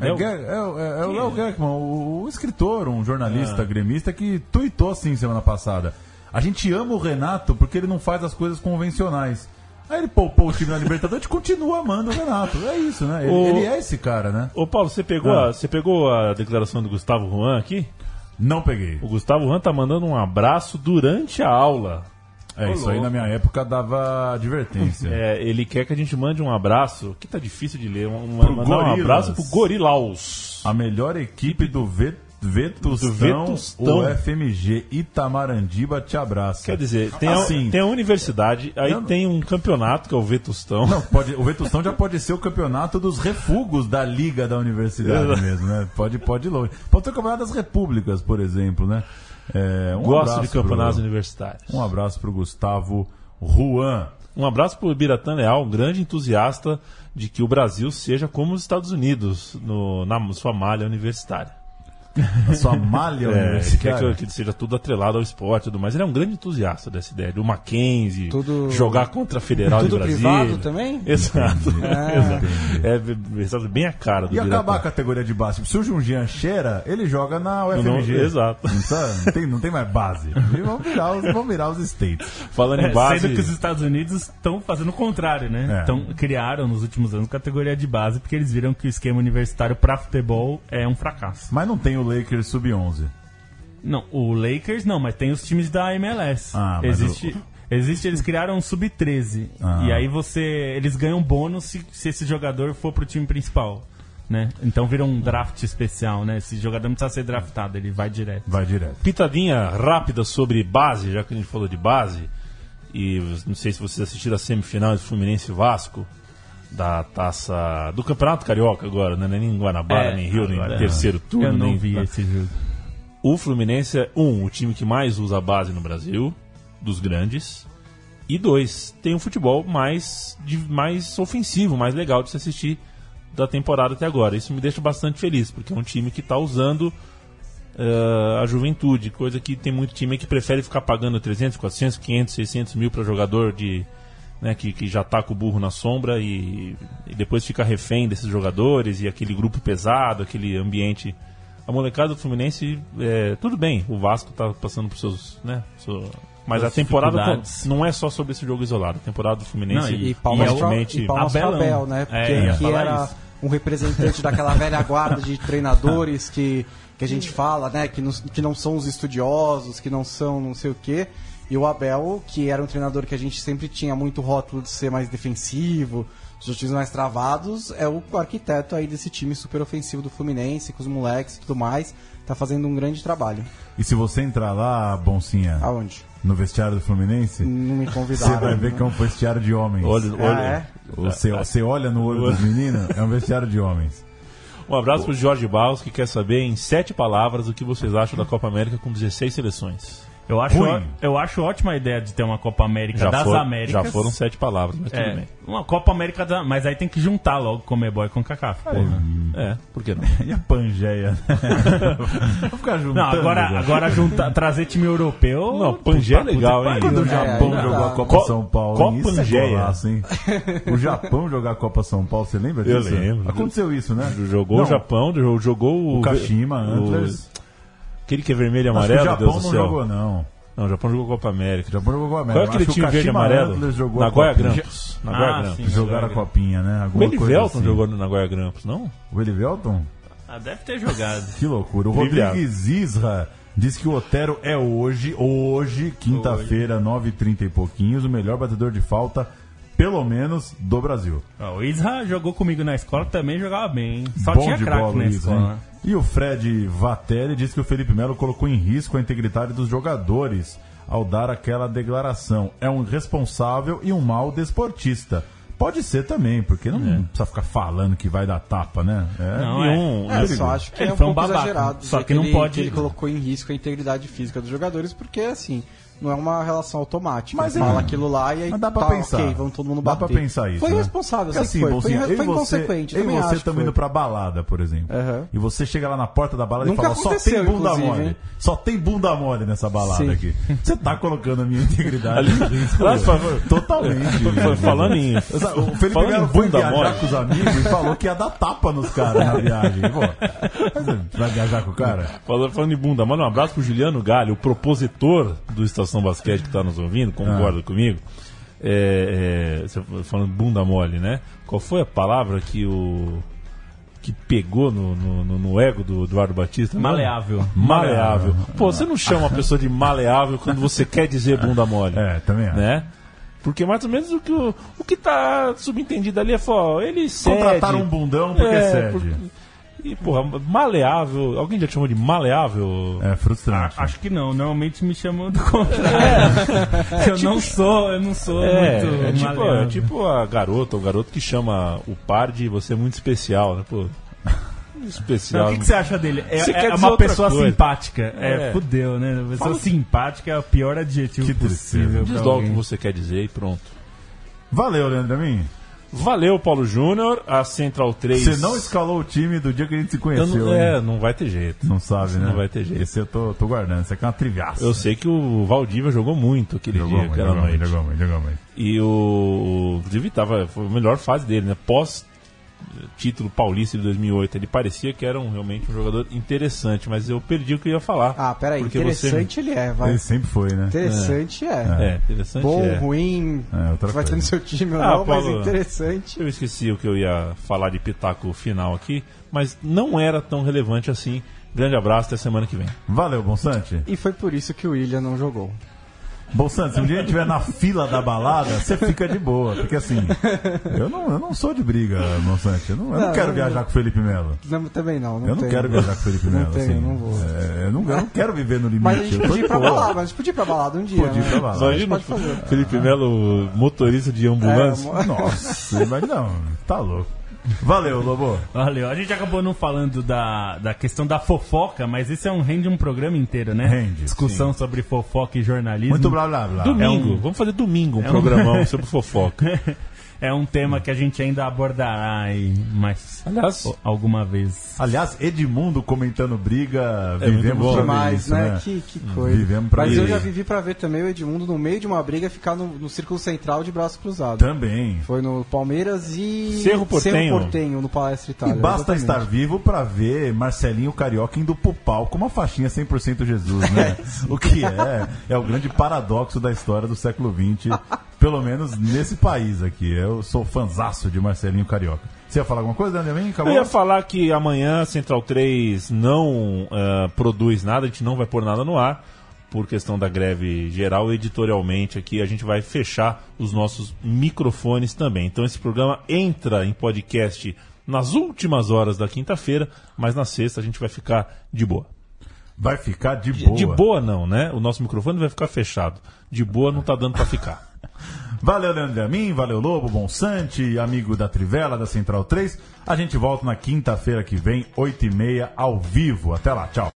É, é, o- é- é o Léo Gerkman, o, o escritor, um jornalista Ah. gremista que tuitou assim semana passada. A gente ama o Renato porque ele não faz as coisas convencionais. Aí ele poupou o time na Libertadores e continua amando o Renato. É isso, né? Ele, O- ele é esse cara, né? Ô Paulo, você pegou, Ah. a, você pegou a declaração do Gustavo Juan aqui? Não peguei. O Gustavo Juan tá mandando um abraço durante a aula. É, Ô, isso aí na minha época dava advertência. [LAUGHS] É, ele quer que a gente mande um abraço, que tá difícil de ler, um, mandar um Gorilas. abraço pro Gorilaus. A melhor equipe do Ve- Vetustão, Vetustão. o FMG Itamarandíba te abraça. Quer dizer, tem, Assim, a, tem a universidade, aí não- tem um campeonato, que é o Vetustão. Não, pode, o Vetustão já pode ser o campeonato dos refugos da liga da universidade mesmo, né? Pode, pode ir longe. Pode ser o campeonato das repúblicas, por exemplo, né? É, um Gosto de campeonatos pro- universitários. Um abraço pro Gustavo Juan. Um abraço pro Biratã Leal, um grande entusiasta de que o Brasil seja como os Estados Unidos no, na sua malha universitária. A sua malha É, ele quer universitária. que, que seja tudo atrelado ao esporte e tudo mais. Ele é um grande entusiasta dessa ideia. Do Mackenzie, Tudo- jogar contra a Federal Tudo de Brasília. privado também? [LAUGHS] Exato. [LAUGHS] Ah. Exato. É, é, exato, bem a cara do E acabar a categoria de base. Se o Jungian cheira, ele joga na UFMG. exato. Não, tá- não tem, não tem mais base. E vamos virar os, vamos virar os States. Falando em É, base... Sendo que os Estados Unidos estão fazendo o contrário, né? É. Então, criaram nos últimos anos categoria de base porque eles viram que o esquema universitário para futebol é um fracasso. Mas não tem o Lakers sub-11. Não, o Lakers não, mas tem os times da MLS. Ah, mas existe, existe, eles criaram um sub-13. Ah. E aí você. Eles ganham bônus se, se esse jogador for pro time principal. Né? Então vira um draft especial, né? Esse jogador não precisa ser draftado, ele vai direto. Vai direto. pitadinha rápida sobre base, já que a gente falou de base. E não sei se vocês assistiram a semifinal de Fluminense Vasco da taça do Campeonato Carioca agora, né? Nem em Guanabara, É, nem Rio, nem terceiro turno. Eu não nem, vi esse jogo. O Fluminense é, um, o time que mais usa a base no Brasil, dos grandes. E dois, tem um futebol mais, de, mais ofensivo, mais legal de se assistir da temporada até agora. Isso me deixa bastante feliz, porque é um time que está usando eh, a juventude, coisa que tem muito time que prefere ficar pagando 300, 400, 500, 600 mil para jogador de né, que, que já tá com o burro na sombra e, e depois fica refém desses jogadores e aquele grupo pesado, aquele ambiente. A molecada do Fluminense, é, tudo bem, o Vasco tá passando por seus. Né, seu- mas a temporada não é só sobre esse jogo isolado. A temporada do Fluminense, Não, E palmas infelizmente, e palmas pra Abelão. Abel, né? É, Porque ia que era isso. um representante daquela velha guarda de treinadores que, que a gente fala, né? Que não, que não são os estudiosos, que não são não sei o quê. E o Abel, que era um treinador que a gente sempre tinha muito rótulo de ser mais defensivo, Os times mais travados é o arquiteto aí desse time super ofensivo do Fluminense, com os moleques e tudo mais. Tá fazendo um grande trabalho. E se você entrar lá, Boncinha, Aonde? no vestiário do Fluminense, Não me você convidaram. vai ver que é um vestiário de homens. Olha, Ah, olha. é? Você, você olha no olho dos meninos, é um vestiário de homens. Um abraço pro Jorge Barros, que quer saber em sete palavras o que vocês acham da Copa América com 16 seleções. Eu acho, Ruim. eu acho ótima a ideia de ter uma Copa América Já, das for- Américas. já foram sete palavras, mas tudo É, bem. uma Copa América da... Mas aí tem que juntar logo Comebol e Concacaf. porra. É, por que não? [LAUGHS] E a Pangeia? Vou ficar juntando. Não, agora, cara. agora juntar, trazer time europeu... Não, Pangeia é legal, hein? Quando o É, Japão ainda jogou a Copa Co- São Paulo, Copa isso é golaço, hein? O Japão jogar a Copa São Paulo, você lembra Eu disso? lembro. Aconteceu isso, né? Jogou Não, o Japão, jo- jogou o. O Kashima, o- Antlers. Aquele que é vermelho e Acho que o amarelo, Japão Deus do não céu. jogou, não. Não, o Japão jogou Copa América. O Japão jogou com a Qual é América. aquele time o verde e amarelo? Jogou Nagoya. Grampus. Ah, Nagoya Grampus. sim. Jogaram a copinha, né? O Alguma coisa Elivelton assim. jogou no Nagoya Grampus, não? O Elivelton? Ah, deve ter jogado. [LAUGHS] Que loucura. O. Rodrigues Isra diz que o Otero é hoje, hoje, quinta-feira, 9h30 e pouquinhos, o melhor batedor de falta, pelo menos, do Brasil. O Isra jogou comigo na escola, também jogava bem. hein? Só Bom tinha craque na escola. hein? E o Fred Vatelli diz que o Felipe Melo colocou em risco a integridade dos jogadores ao dar aquela declaração. É um responsável e um mau desportista. Pode ser também, porque não precisa ficar falando que vai dar tapa, né? É, Não, é. um- É, um- só acho que Ele é um foi um pouco babaca, exagerado. só dizer que não ele, pode- que ele colocou em risco a integridade física dos jogadores, porque assim, não é uma relação automática. Mas Ele é. fala aquilo lá e aí Mas dá pra tá, pensar. ok, vamos todo mundo Dá bater. pra pensar isso, Foi né? irresponsável, eu sei que foi. Bolsinha, Foi, eu foi e você, inconsequente. eu e também você que estamos indo pra balada, por exemplo. Aham. E você chega lá na porta da balada Nunca e fala, só tem bunda mole. hein? Só tem bunda mole nessa balada Sim. aqui. Você tá colocando a minha integridade [LAUGHS] Ali- em risco. Aliás, fa- fa- Totalmente. fa- Falando em. [LAUGHS] O Felipe falando Melo foi bunda viajar mole. com os amigos e falou que ia dar tapa nos caras na viagem. Pô, você vai viajar com o cara? Falando, falando em bunda, manda um abraço pro Juliano Galho, o propositor do Estação Basquete que tá nos ouvindo, concorda comigo. É, é, você falando bunda mole, né? Qual foi a palavra que o. que pegou no, no, no- no ego do Eduardo Batista? Não? Maleável. Maleável. Pô, você não chama a pessoa de maleável quando você quer dizer bunda mole. É, também acho. Né? Porque mais ou menos o que, o, o que tá subentendido ali é, ó, ele cede. Contrataram um bundão porque É, cede. por- E, porra, maleável. Alguém já te chamou de maleável? É frustrante. Acho que não, normalmente me chamam do contrário. [LAUGHS] eu não sou, eu não sou É, muito é tipo, é tipo a garota, o garoto que chama o par de você é muito especial, né? Pô, especial. Então, o que, que você acha dele? É, Você é uma pessoa coisa. simpática. É, É. fudeu, né? Uma pessoa Fala- simpática é o pior adjetivo Que possível. Diz logo o que você quer dizer e pronto. Valeu, Leandro Amin. Valeu, Paulo Júnior. A Central 3. Você não escalou o time do dia que a gente se Eu conheceu, não? É, não vai ter jeito. Não sabe, né? Não vai ter jeito. Esse eu tô, tô guardando. Isso aqui é uma triviaça. Eu sei que o Valdívia jogou muito aquele Jogou dia, muito, aquela jogou noite. muito, jogou muito, jogou muito. E o, inclusive tava, foi a melhor fase dele, né? Pós título paulista de 2008, ele parecia que era um, realmente um jogador interessante, mas eu perdi o que eu ia falar. Ah, peraí, Porque você- interessante ele é, vai. Ele sempre foi, né? Interessante é. É, interessante Bom, é. ruim, É, outra vai ter no seu time ou Ah, não, mas Paulo. interessante. Eu esqueci o que eu ia falar de pitaco final aqui, mas não era tão relevante assim. Grande abraço, até semana que vem. Valeu, Bonsante. E foi por isso que o William não jogou. Bonsante, se um dia a gente estiver na fila da balada, você fica de boa. Porque assim, eu não, eu não sou de briga, Bonsante. Eu não, eu não Não, quero eu- viajar com o Felipe Melo. Não, também não, não Eu não tenho. quero viajar com o Felipe Não Melo. tenho, assim. não vou. É, eu, não, eu não quero viver no limite. Mas a gente podia ir de pra boa. balada, mas a gente podia ir pra balada um dia. Podia ir né? pra balada. A gente Imagina pode fazer. Felipe Melo, motorista de ambulância. É, mo- Nossa, mas não, tá louco. Valeu, Lobo. Valeu. A gente acabou não falando da, da questão da fofoca, mas esse é um rende um programa inteiro, né? Rende, Discussão sobre fofoca e jornalismo. Muito blá blá blá. Domingo, É um- vamos fazer domingo um é um- programão [LAUGHS] sobre fofoca. É um tema que a gente ainda abordará aí mais Aliás, alguma vez. Aliás, Edmundo comentando briga, É vivemos Demais, isso, né? né? Que, que coisa. Vivemos pra Mas ver. eu já vivi pra ver também o Edmundo no meio de uma briga ficar no, no círculo central de braço cruzado. Também. Foi no Palmeiras e Cerro Porteño. Porteño, no Palestra E Itália. basta exatamente. estar vivo pra ver Marcelinho Carioca indo pro pau com uma faixinha 100% Jesus, né? [LAUGHS] o que é, é o grande paradoxo da história do século XX, [LAUGHS] pelo menos nesse país aqui. Eu sou fanzaço de Marcelinho Carioca. Você ia falar alguma coisa, Daniel? eu ia falar que amanhã Central 3 não ah, produz nada, a gente não vai pôr nada no ar, por questão da greve geral, editorialmente aqui a gente vai fechar os nossos microfones também. Então esse programa entra em podcast nas últimas horas da quinta-feira, mas na sexta a gente vai ficar de boa. Vai ficar de boa. De boa não, né? O nosso microfone vai ficar fechado. De boa não tá dando para ficar. Valeu, Leandro Amin, valeu, Lobo, Bonsante, amigo da Trivela, da Central 3. A gente volta na quinta-feira que vem, 8h30, ao vivo. Até lá, tchau.